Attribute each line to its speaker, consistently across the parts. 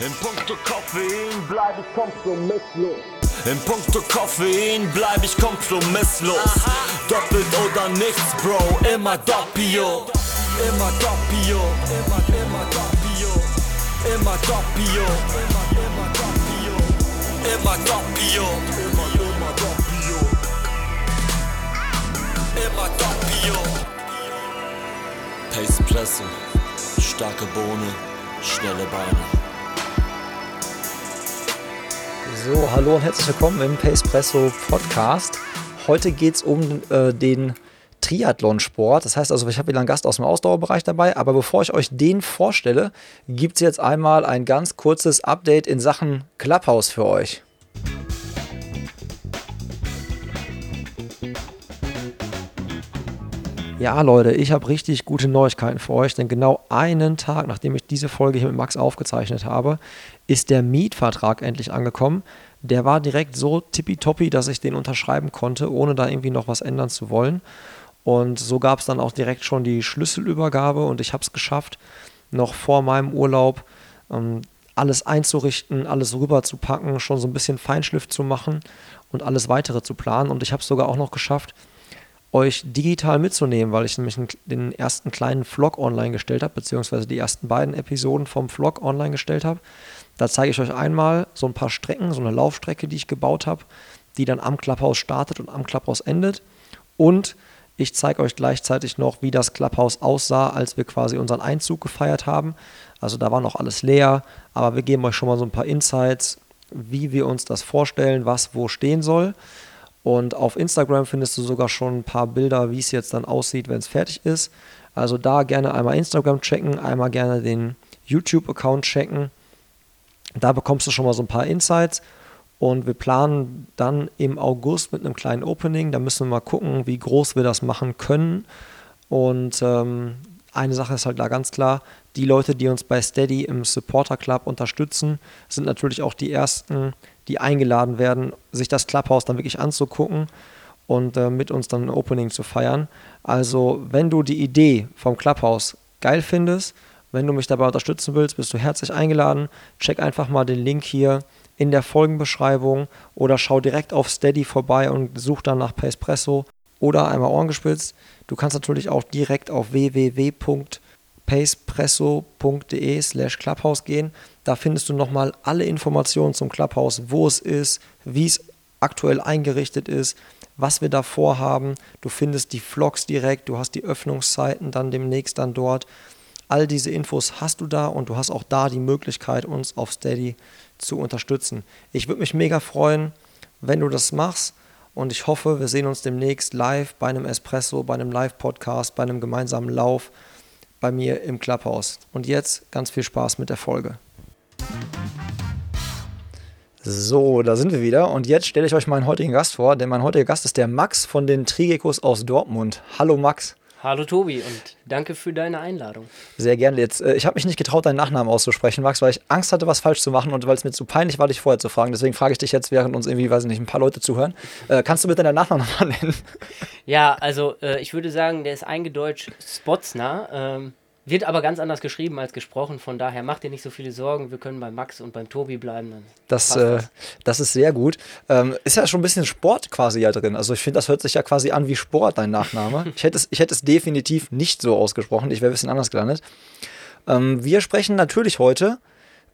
Speaker 1: In puncto Koffein bleib ich kompromisslos. In puncto Koffein bleib ich kompromisslos. Doppelt oder nichts, Bro, immer Doppio. Immer Doppio, immer, immer Doppio. Immer Doppio, immer, immer Doppio. Immer Doppio, immer, immer Doppio. Immer Doppio. Pace Presse, starke Bohne, schnelle Beine.
Speaker 2: So, hallo und herzlich willkommen im Pacepresso Podcast. Heute geht es um äh, den Triathlonsport. Das heißt also, ich habe wieder einen Gast aus dem Ausdauerbereich dabei. Aber bevor ich euch den vorstelle, gibt es jetzt einmal ein ganz kurzes Update in Sachen Clubhouse für euch. Ja, Leute, ich habe richtig gute Neuigkeiten für euch, denn genau einen Tag, nachdem ich diese Folge hier mit Max aufgezeichnet habe, ist der Mietvertrag endlich angekommen. Der war direkt so tippitoppi, dass ich den unterschreiben konnte, ohne da irgendwie noch was ändern zu wollen. Und so gab es dann auch direkt schon die Schlüsselübergabe und ich habe es geschafft, noch vor meinem Urlaub ähm, alles einzurichten, alles rüberzupacken, schon so ein bisschen Feinschliff zu machen und alles weitere zu planen. Und ich habe es sogar auch noch geschafft, euch digital mitzunehmen, weil ich nämlich den ersten kleinen Vlog online gestellt habe, beziehungsweise die ersten beiden Episoden vom Vlog online gestellt habe. Da zeige ich euch einmal so ein paar Strecken, so eine Laufstrecke, die ich gebaut habe, die dann am Clubhouse startet und am Clubhouse endet. Und ich zeige euch gleichzeitig noch, wie das Clubhouse aussah, als wir quasi unseren Einzug gefeiert haben. Also da war noch alles leer, aber wir geben euch schon mal so ein paar Insights, wie wir uns das vorstellen, was wo stehen soll. Und auf Instagram findest du sogar schon ein paar Bilder, wie es jetzt dann aussieht, wenn es fertig ist. Also da gerne einmal Instagram checken, einmal gerne den YouTube-Account checken. Da bekommst du schon mal so ein paar Insights. Und wir planen dann im August mit einem kleinen Opening. Da müssen wir mal gucken, wie groß wir das machen können. Und ähm, eine Sache ist halt da ganz klar, die Leute, die uns bei Steady im Supporter Club unterstützen, sind natürlich auch die ersten, die eingeladen werden, sich das Clubhouse dann wirklich anzugucken und äh, mit uns dann ein Opening zu feiern. Also, wenn du die Idee vom Clubhouse geil findest, wenn du mich dabei unterstützen willst, bist du herzlich eingeladen. Check einfach mal den Link hier in der Folgenbeschreibung oder schau direkt auf Steady vorbei und such dann nach Pacepresso oder einmal Ohren gespitzt. Du kannst natürlich auch direkt auf www.pacepresso.de slash Clubhouse gehen. Da findest du nochmal alle Informationen zum Clubhouse, wo es ist, wie es aktuell eingerichtet ist, was wir da vorhaben. Du findest die Vlogs direkt, du hast die Öffnungszeiten dann demnächst dann dort. All diese Infos hast du da und du hast auch da die Möglichkeit, uns auf Steady zu unterstützen. Ich würde mich mega freuen, wenn du das machst und ich hoffe, wir sehen uns demnächst live bei einem Espresso, bei einem Live-Podcast, bei einem gemeinsamen Lauf bei mir im Clubhouse. Und jetzt ganz viel Spaß mit der Folge. So, da sind wir wieder und jetzt stelle ich euch meinen heutigen Gast vor, denn mein heutiger Gast ist der Max von den Trigekos aus Dortmund. Hallo Max.
Speaker 3: Hallo Tobi und danke für deine Einladung.
Speaker 2: Sehr gerne. Jetzt, äh, ich habe mich nicht getraut, deinen Nachnamen auszusprechen, Max, weil ich Angst hatte, was falsch zu machen und weil es mir zu peinlich war, dich vorher zu fragen. Deswegen frage ich dich jetzt, während uns irgendwie, weiß ich nicht, ein paar Leute zuhören. Äh, kannst du bitte deinen Nachnamen nochmal nennen?
Speaker 3: Ja, also äh, ich würde sagen, der ist eingedeutscht Spotsner. Ähm, wird aber ganz anders geschrieben als gesprochen, von daher macht dir nicht so viele Sorgen. Wir können bei Max und beim Tobi bleiben.
Speaker 2: Das, äh, das ist sehr gut. Ähm, ist ja schon ein bisschen Sport quasi ja drin. Also ich finde, das hört sich ja quasi an wie Sport, dein Nachname. ich, hätte es, ich hätte es definitiv nicht so ausgesprochen. Ich wäre ein bisschen anders gelandet. Ähm, wir sprechen natürlich heute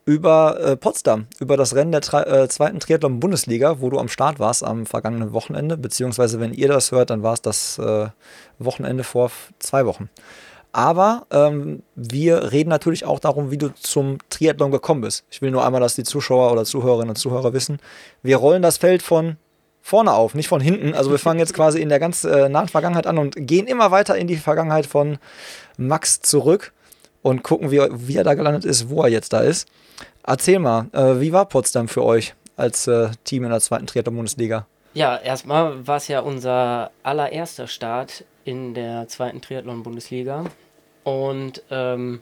Speaker 2: über äh, Potsdam, über das Rennen der äh, zweiten Triathlon-Bundesliga, wo du am Start warst am vergangenen Wochenende. Beziehungsweise, wenn ihr das hört, dann war es das äh, Wochenende vor zwei Wochen. Aber ähm, wir reden natürlich auch darum, wie du zum Triathlon gekommen bist. Ich will nur einmal, dass die Zuschauer oder Zuhörerinnen und Zuhörer wissen, wir rollen das Feld von vorne auf, nicht von hinten. Also wir fangen jetzt quasi in der ganz äh, nahen Vergangenheit an und gehen immer weiter in die Vergangenheit von Max zurück und gucken, wie, wie er da gelandet ist, wo er jetzt da ist. Erzähl mal, äh, wie war Potsdam für euch als äh, Team in der zweiten Triathlon-Bundesliga?
Speaker 3: Ja, erstmal war es ja unser allererster Start in der zweiten Triathlon-Bundesliga. Und ähm,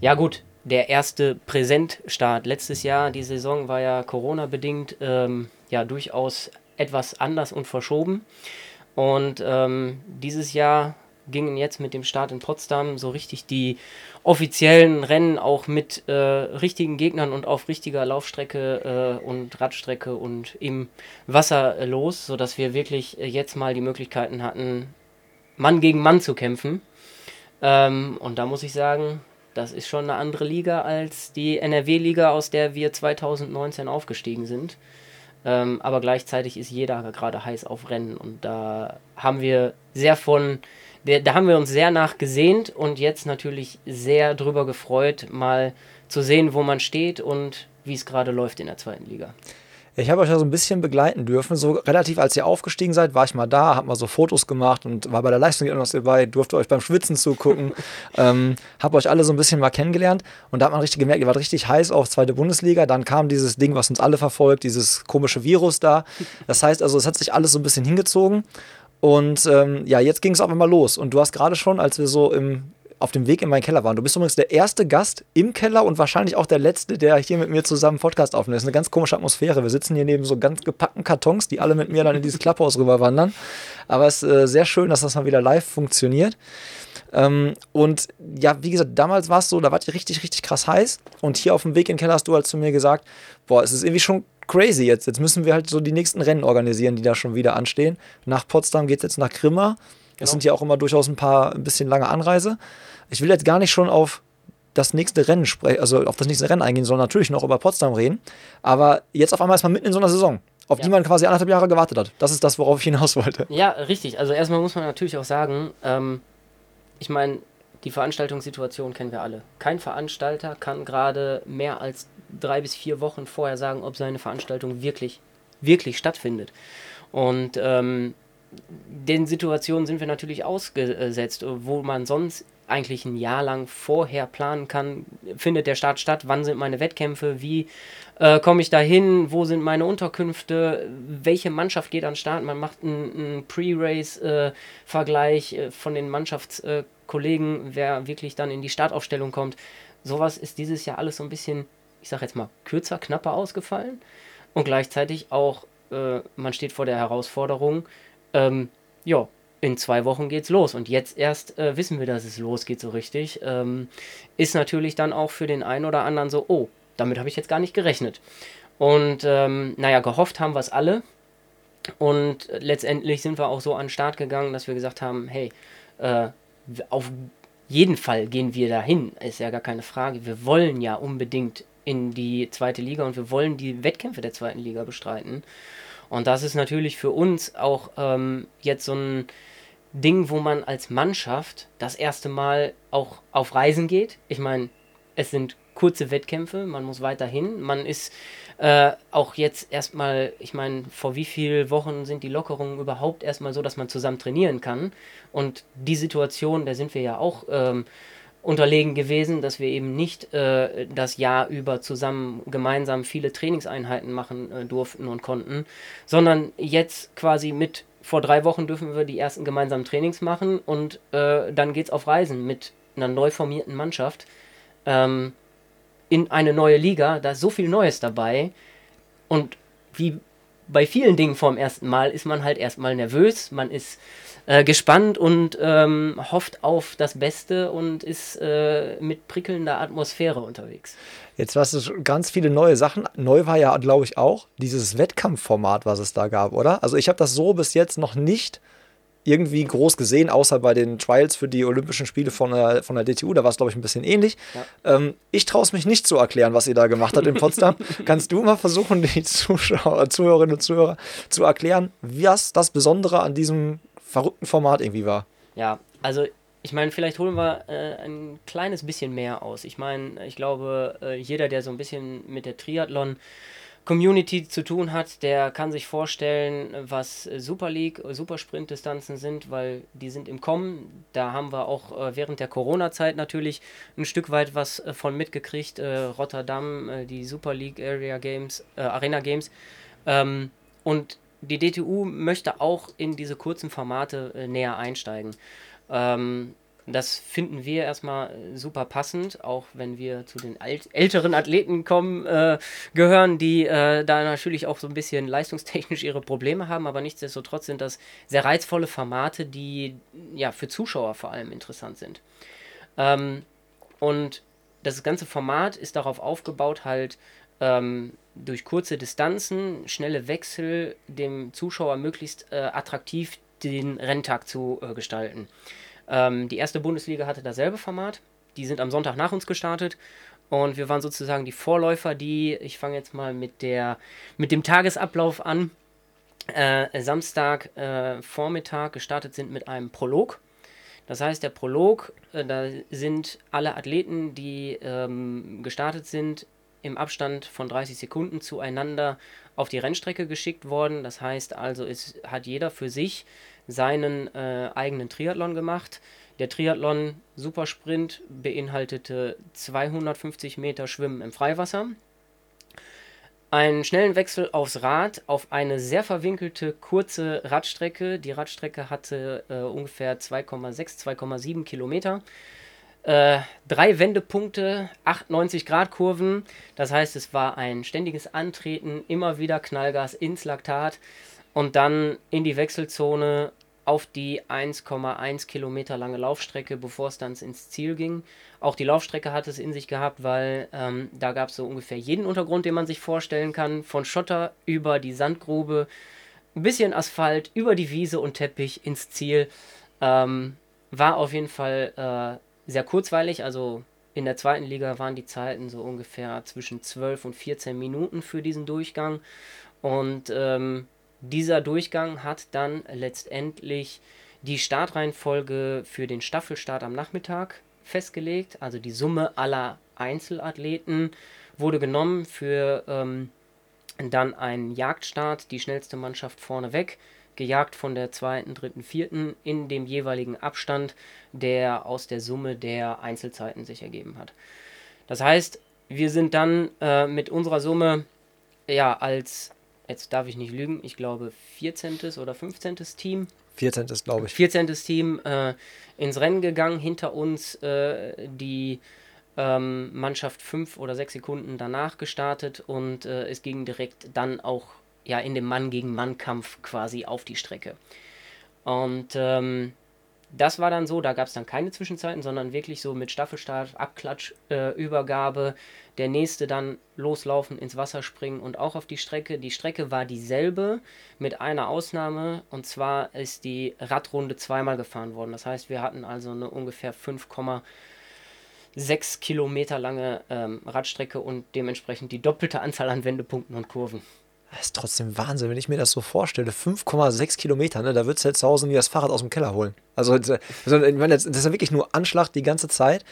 Speaker 3: ja gut, der erste Präsentstart letztes Jahr, die Saison war ja Corona-bedingt ähm, ja durchaus etwas anders und verschoben. Und ähm, dieses Jahr gingen jetzt mit dem Start in Potsdam so richtig die offiziellen Rennen auch mit äh, richtigen Gegnern und auf richtiger Laufstrecke äh, und Radstrecke und im Wasser los, sodass wir wirklich äh, jetzt mal die Möglichkeiten hatten, Mann gegen Mann zu kämpfen. Ähm, und da muss ich sagen, das ist schon eine andere Liga als die NRW-Liga, aus der wir 2019 aufgestiegen sind. Ähm, aber gleichzeitig ist jeder gerade heiß auf Rennen und da haben wir sehr von, da haben wir uns sehr nachgesehnt und jetzt natürlich sehr drüber gefreut, mal zu sehen, wo man steht und wie es gerade läuft in der zweiten Liga.
Speaker 2: Ich habe euch ja so ein bisschen begleiten dürfen. So relativ, als ihr aufgestiegen seid, war ich mal da, habe mal so Fotos gemacht und war bei der Leistung dabei, durfte euch beim Schwitzen zugucken, ähm, habe euch alle so ein bisschen mal kennengelernt und da hat man richtig gemerkt, ihr wart richtig heiß auf zweite Bundesliga. Dann kam dieses Ding, was uns alle verfolgt, dieses komische Virus da. Das heißt also, es hat sich alles so ein bisschen hingezogen. Und ähm, ja, jetzt ging es auf einmal los. Und du hast gerade schon, als wir so im, auf dem Weg in meinen Keller waren. Du bist übrigens der erste Gast im Keller und wahrscheinlich auch der letzte, der hier mit mir zusammen Podcast aufnimmt. Das ist eine ganz komische Atmosphäre. Wir sitzen hier neben so ganz gepackten Kartons, die alle mit mir dann in dieses Klapphaus rüberwandern. Aber es ist äh, sehr schön, dass das mal wieder live funktioniert. Ähm, und ja, wie gesagt, damals war es so, da war ich richtig, richtig krass heiß. Und hier auf dem Weg in den Keller hast du halt zu mir gesagt, boah, es ist irgendwie schon crazy jetzt. Jetzt müssen wir halt so die nächsten Rennen organisieren, die da schon wieder anstehen. Nach Potsdam geht es jetzt nach Grimma. Das genau. sind ja auch immer durchaus ein paar, ein bisschen lange Anreise. Ich will jetzt gar nicht schon auf das nächste Rennen sprechen, also auf das nächste Rennen eingehen, sondern natürlich noch über Potsdam reden. Aber jetzt auf einmal ist man mitten in so einer Saison, auf ja. die man quasi anderthalb Jahre gewartet hat. Das ist das, worauf ich hinaus wollte.
Speaker 3: Ja, richtig. Also erstmal muss man natürlich auch sagen, ähm, ich meine, die Veranstaltungssituation kennen wir alle. Kein Veranstalter kann gerade mehr als drei bis vier Wochen vorher sagen, ob seine Veranstaltung wirklich, wirklich stattfindet. Und ähm, den Situationen sind wir natürlich ausgesetzt, wo man sonst eigentlich ein Jahr lang vorher planen kann, findet der Start statt, wann sind meine Wettkämpfe, wie äh, komme ich da hin, wo sind meine Unterkünfte, welche Mannschaft geht an den Start, man macht einen, Pre-Race-Vergleich äh, von den Mannschaftskollegen, wer wirklich dann in die Startaufstellung kommt. Sowas ist dieses Jahr alles so ein bisschen, ich sage jetzt mal, kürzer, knapper ausgefallen und gleichzeitig auch, äh, man steht vor der Herausforderung, ähm, ja, in zwei Wochen geht's los. Und jetzt erst äh, wissen wir, dass es losgeht so richtig. Ähm, ist natürlich dann auch für den einen oder anderen so, oh, damit habe ich jetzt gar nicht gerechnet. Und ähm, naja, gehofft haben wir es alle. Und letztendlich sind wir auch so an den Start gegangen, dass wir gesagt haben, hey, äh, auf jeden Fall gehen wir dahin, ist ja gar keine Frage. Wir wollen ja unbedingt in die zweite Liga und wir wollen die Wettkämpfe der zweiten Liga bestreiten. Und das ist natürlich für uns auch ähm, jetzt so ein Ding, wo man als Mannschaft das erste Mal auch auf Reisen geht. Ich meine, es sind kurze Wettkämpfe, man muss weiterhin. Man ist äh, auch jetzt erstmal, ich meine, vor wie vielen Wochen sind die Lockerungen überhaupt erstmal so, dass man zusammen trainieren kann? Und die Situation, da sind wir ja auch ähm, unterlegen gewesen, dass wir eben nicht äh, das Jahr über zusammen gemeinsam viele Trainingseinheiten machen äh, durften und konnten, sondern jetzt quasi mit vor drei Wochen dürfen wir die ersten gemeinsamen Trainings machen und äh, dann es auf Reisen mit einer neu formierten Mannschaft ähm, in eine neue Liga. Da ist so viel Neues dabei und wie bei vielen Dingen vorm ersten Mal ist man halt erstmal nervös, man ist äh, gespannt und ähm, hofft auf das Beste und ist äh, mit prickelnder Atmosphäre unterwegs.
Speaker 2: Jetzt hast du ganz viele neue Sachen. Neu war ja, glaube ich, auch dieses Wettkampfformat, was es da gab, oder? Also ich habe das so bis jetzt noch nicht irgendwie groß gesehen, außer bei den Trials für die Olympischen Spiele von der, von der DTU. Da war es, glaube ich, ein bisschen ähnlich. Ja. Ähm, ich traue es mich nicht zu erklären, was ihr da gemacht habt in Potsdam. Kannst du mal versuchen, die Zuschauer, Zuhörerinnen und Zuhörer zu erklären, was das Besondere an diesem verrückten Format irgendwie war.
Speaker 3: Ja, also ich meine, vielleicht holen wir äh, ein kleines bisschen mehr aus. Ich meine, ich glaube, äh, jeder, der so ein bisschen mit der Triathlon Community zu tun hat, der kann sich vorstellen, was Super League, Supersprint-Distanzen sind, weil die sind im Kommen. Da haben wir auch äh, während der Corona-Zeit natürlich ein Stück weit was äh, von mitgekriegt. Äh, Rotterdam, äh, die Super League Area Games, äh, Arena Games. Ähm, und die DTU möchte auch in diese kurzen Formate äh, näher einsteigen. Ähm, das finden wir erstmal super passend, auch wenn wir zu den älteren Athleten kommen, äh, gehören, die äh, da natürlich auch so ein bisschen leistungstechnisch ihre Probleme haben, aber nichtsdestotrotz sind das sehr reizvolle Formate, die ja für Zuschauer vor allem interessant sind. Ähm, und das ganze Format ist darauf aufgebaut, halt ähm, durch kurze Distanzen, schnelle Wechsel dem Zuschauer möglichst äh, attraktiv den Renntag zu äh, gestalten. Ähm, die erste Bundesliga hatte dasselbe Format. Die sind am Sonntag nach uns gestartet. Und wir waren sozusagen die Vorläufer, die, ich fange jetzt mal mit, der, mit dem Tagesablauf an, äh, Samstag äh, Vormittag gestartet sind mit einem Prolog. Das heißt, der Prolog, äh, da sind alle Athleten, die ähm, gestartet sind, im Abstand von 30 Sekunden zueinander auf die Rennstrecke geschickt worden. Das heißt also, es hat jeder für sich seinen äh, eigenen Triathlon gemacht. Der Triathlon Supersprint beinhaltete 250 Meter Schwimmen im Freiwasser, einen schnellen Wechsel aufs Rad auf eine sehr verwinkelte kurze Radstrecke. Die Radstrecke hatte äh, ungefähr 2,6, 2,7 Kilometer. Äh, drei Wendepunkte, 98 Grad Kurven. Das heißt, es war ein ständiges Antreten, immer wieder Knallgas ins Laktat und dann in die Wechselzone auf die 1,1 Kilometer lange Laufstrecke, bevor es dann ins Ziel ging. Auch die Laufstrecke hat es in sich gehabt, weil ähm, da gab es so ungefähr jeden Untergrund, den man sich vorstellen kann. Von Schotter über die Sandgrube, ein bisschen Asphalt, über die Wiese und Teppich ins Ziel. Ähm, war auf jeden Fall äh, sehr kurzweilig. Also in der zweiten Liga waren die Zeiten so ungefähr zwischen 12 und 14 Minuten für diesen Durchgang. Und ähm, dieser Durchgang hat dann letztendlich die Startreihenfolge für den Staffelstart am Nachmittag festgelegt. Also die Summe aller Einzelathleten wurde genommen für ähm, dann einen Jagdstart, die schnellste Mannschaft vorneweg, gejagt von der zweiten, dritten, vierten in dem jeweiligen Abstand, der aus der Summe der Einzelzeiten sich ergeben hat. Das heißt, wir sind dann äh, mit unserer Summe ja als jetzt darf ich nicht lügen, ich glaube 14. oder 15. Team.
Speaker 2: 14. glaube ich.
Speaker 3: 14. Team äh, ins Rennen gegangen, hinter uns äh, die ähm, Mannschaft fünf oder sechs Sekunden danach gestartet und äh, es ging direkt dann auch ja in dem Mann gegen Mann Kampf quasi auf die Strecke. Und ähm, das war dann so, da gab es dann keine Zwischenzeiten, sondern wirklich so mit Staffelstart, Abklatsch, äh, Übergabe, der nächste dann loslaufen, ins Wasser springen und auch auf die Strecke. Die Strecke war dieselbe mit einer Ausnahme und zwar ist die Radrunde zweimal gefahren worden. Das heißt, wir hatten also eine ungefähr 5,6 Kilometer lange ähm, Radstrecke und dementsprechend die doppelte Anzahl an Wendepunkten und Kurven.
Speaker 2: Das ist trotzdem Wahnsinn, wenn ich mir das so vorstelle. 5,6 Kilometer, ne? da würdest du jetzt zu Hause nie das Fahrrad aus dem Keller holen. Also, also ich meine, das ist ja wirklich nur Anschlag die ganze Zeit.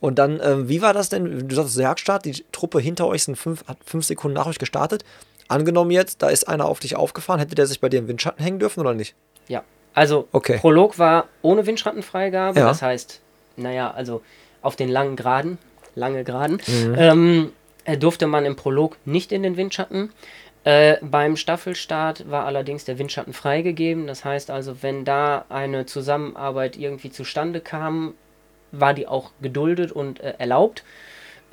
Speaker 2: Und dann, ähm, wie war das denn? Du sagst Jagdstart, die Truppe hinter euch sind fünf, hat fünf Sekunden nach euch gestartet. Angenommen jetzt, da ist einer auf dich aufgefahren, hätte der sich bei dir im Windschatten hängen dürfen oder nicht?
Speaker 3: Ja, also
Speaker 2: okay.
Speaker 3: Prolog war ohne Windschattenfreigabe.
Speaker 2: Ja.
Speaker 3: Das heißt, naja, also auf den langen Geraden, lange Geraden, mhm. ähm, durfte man im Prolog nicht in den Windschatten. Äh, beim Staffelstart war allerdings der Windschatten freigegeben. Das heißt also, wenn da eine Zusammenarbeit irgendwie zustande kam, war die auch geduldet und äh, erlaubt.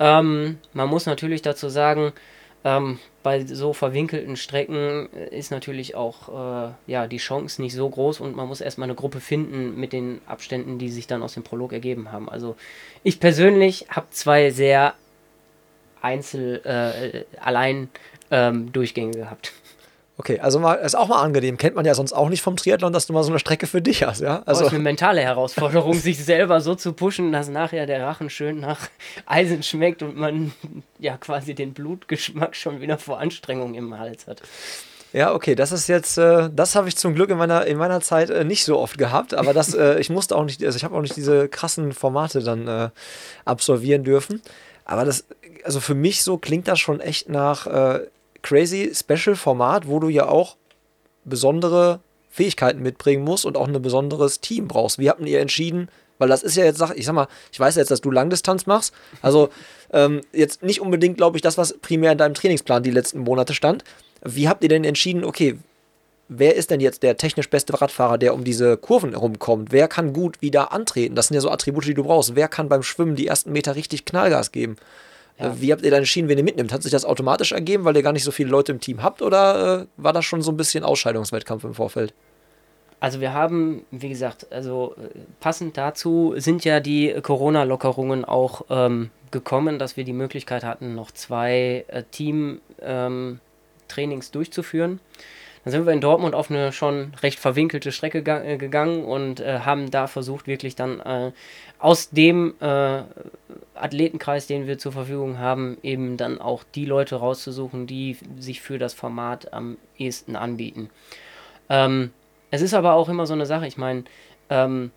Speaker 3: Ähm, man muss natürlich dazu sagen, ähm, bei so verwinkelten Strecken äh, ist natürlich auch äh, ja, die Chance nicht so groß und man muss erstmal eine Gruppe finden mit den Abständen, die sich dann aus dem Prolog ergeben haben. Also ich persönlich habe zwei sehr einzel äh, allein ähm, Durchgänge gehabt.
Speaker 2: Okay, also mal, ist auch mal angenehm. Kennt man ja sonst auch nicht vom Triathlon, dass du mal so eine Strecke für dich hast, ja?
Speaker 3: Also ist eine mentale Herausforderung, sich selber so zu pushen, dass nachher der Rachen schön nach Eisen schmeckt und man ja quasi den Blutgeschmack schon wieder vor Anstrengung im Hals hat.
Speaker 2: Ja, okay, das ist jetzt, äh, das habe ich zum Glück in meiner, in meiner Zeit äh, nicht so oft gehabt, aber das, äh, ich musste auch nicht, also ich habe auch nicht diese krassen Formate dann äh, absolvieren dürfen. Aber das, also für mich so klingt das schon echt nach äh, crazy Special Format, wo du ja auch besondere Fähigkeiten mitbringen musst und auch ein besonderes Team brauchst. Wie habt ihr entschieden? Weil das ist ja jetzt, ich sag mal, ich weiß jetzt, dass du Langdistanz machst. Also ähm, jetzt nicht unbedingt, glaube ich, das, was primär in deinem Trainingsplan die letzten Monate stand. Wie habt ihr denn entschieden, okay, wer ist denn jetzt der technisch beste Radfahrer, der um diese Kurven herumkommt? Wer kann gut wieder antreten? Das sind ja so Attribute, die du brauchst. Wer kann beim Schwimmen die ersten Meter richtig Knallgas geben? Ja. Äh, wie habt ihr deine Schienen, wenn ihr mitnimmt? Hat sich das automatisch ergeben, weil ihr gar nicht so viele Leute im Team habt oder äh, war das schon so ein bisschen Ausscheidungswettkampf im Vorfeld?
Speaker 3: Also wir haben, wie gesagt, also äh, passend dazu sind ja die Corona-Lockerungen auch ähm, gekommen, dass wir die Möglichkeit hatten, noch zwei äh, Team-Trainings ähm, durchzuführen. Dann sind wir in Dortmund auf eine schon recht verwinkelte Strecke gegangen und äh, haben da versucht, wirklich dann äh, aus dem äh, Athletenkreis, den wir zur Verfügung haben, eben dann auch die Leute rauszusuchen, die sich für das Format am ehesten anbieten. Ähm, es ist aber auch immer so eine Sache, ich meine, ähm,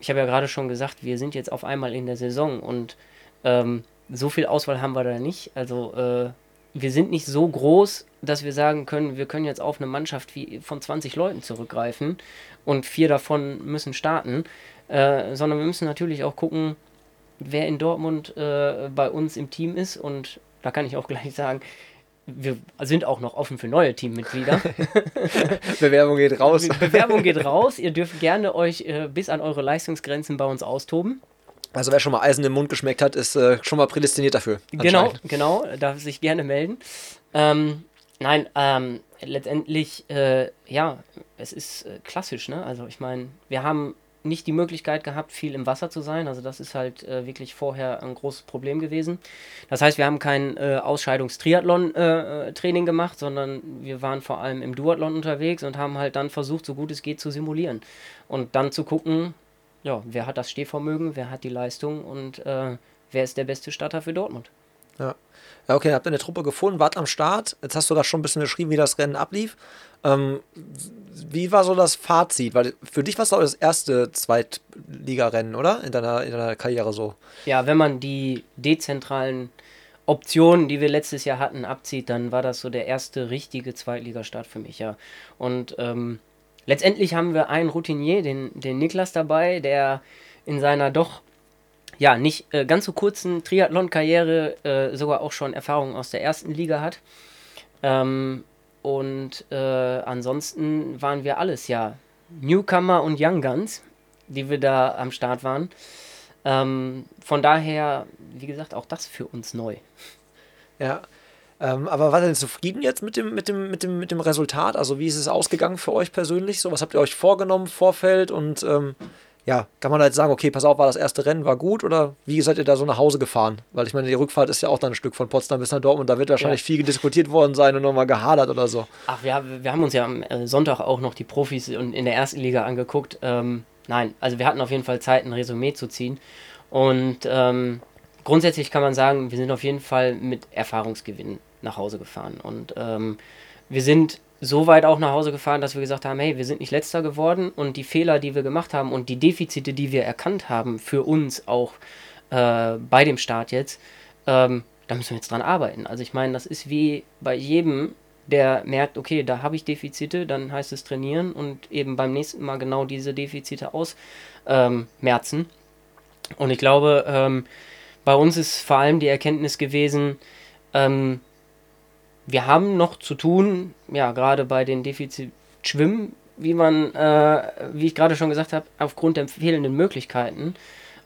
Speaker 3: ich habe ja gerade schon gesagt, wir sind jetzt auf einmal in der Saison und ähm, so viel Auswahl haben wir da nicht. Also äh, wir sind nicht so groß, dass wir sagen können, wir können jetzt auf eine Mannschaft wie von 20 Leuten zurückgreifen und vier davon müssen starten, äh, sondern wir müssen natürlich auch gucken, wer in Dortmund äh, bei uns im Team ist und da kann ich auch gleich sagen, wir sind auch noch offen für neue Teammitglieder.
Speaker 2: Bewerbung geht raus.
Speaker 3: Bewerbung geht raus. Ihr dürft gerne euch äh, bis an eure Leistungsgrenzen bei uns austoben.
Speaker 2: Also wer schon mal Eisen im Mund geschmeckt hat, ist äh, schon mal prädestiniert dafür.
Speaker 3: Genau, genau, darf sich gerne melden. Ähm, nein, ähm, letztendlich, äh, ja, es ist äh, klassisch, ne? Also ich meine, wir haben nicht die Möglichkeit gehabt, viel im Wasser zu sein. Also das ist halt äh, wirklich vorher ein großes Problem gewesen. Das heißt, wir haben kein äh, Ausscheidungstriathlon-Training äh, gemacht, sondern wir waren vor allem im Duathlon unterwegs und haben halt dann versucht, so gut es geht, zu simulieren. Und dann zu gucken, ja, wer hat das Stehvermögen, wer hat die Leistung und äh, wer ist der beste Starter für Dortmund.
Speaker 2: Ja. Ja, okay, habt ihr eine Truppe gefunden, wart am Start. Jetzt hast du da schon ein bisschen geschrieben, wie das Rennen ablief. Ähm, wie war so das Fazit? Weil für dich war es doch das erste Zweitligarennen, oder? In deiner, in deiner Karriere so.
Speaker 3: Ja, wenn man die dezentralen Optionen, die wir letztes Jahr hatten, abzieht, dann war das so der erste richtige Zweitligastart für mich, ja. Und ähm, Letztendlich haben wir einen Routinier, den, den Niklas dabei, der in seiner doch ja nicht äh, ganz so kurzen Triathlon-Karriere äh, sogar auch schon Erfahrungen aus der ersten Liga hat. Ähm, und äh, ansonsten waren wir alles ja Newcomer und Young Guns, die wir da am Start waren. Ähm, von daher, wie gesagt, auch das für uns neu.
Speaker 2: Ja, ähm, aber war denn zufrieden jetzt mit dem, mit, dem, mit, dem, mit dem Resultat? Also wie ist es ausgegangen für euch persönlich? So, was habt ihr euch vorgenommen, Vorfeld? Und ähm, ja, kann man jetzt sagen, okay, pass auf, war das erste Rennen, war gut? Oder wie seid ihr da so nach Hause gefahren? Weil ich meine, die Rückfahrt ist ja auch dann ein Stück von Potsdam bis nach Dortmund. Da wird wahrscheinlich ja. viel diskutiert worden sein und nochmal gehadert oder so.
Speaker 3: Ach, wir, wir haben uns ja am äh, Sonntag auch noch die Profis in der ersten Liga angeguckt. Ähm, nein, also wir hatten auf jeden Fall Zeit, ein Resümee zu ziehen. Und ähm, grundsätzlich kann man sagen, wir sind auf jeden Fall mit Erfahrungsgewinnen nach Hause gefahren. Und ähm, wir sind so weit auch nach Hause gefahren, dass wir gesagt haben, hey, wir sind nicht letzter geworden und die Fehler, die wir gemacht haben und die Defizite, die wir erkannt haben, für uns auch äh, bei dem Start jetzt, ähm, da müssen wir jetzt dran arbeiten. Also ich meine, das ist wie bei jedem, der merkt, okay, da habe ich Defizite, dann heißt es trainieren und eben beim nächsten Mal genau diese Defizite ausmerzen. Ähm, und ich glaube, ähm, bei uns ist vor allem die Erkenntnis gewesen, ähm, wir haben noch zu tun, ja, gerade bei den Defizit Schwimmen, wie man, äh, wie ich gerade schon gesagt habe, aufgrund der fehlenden Möglichkeiten.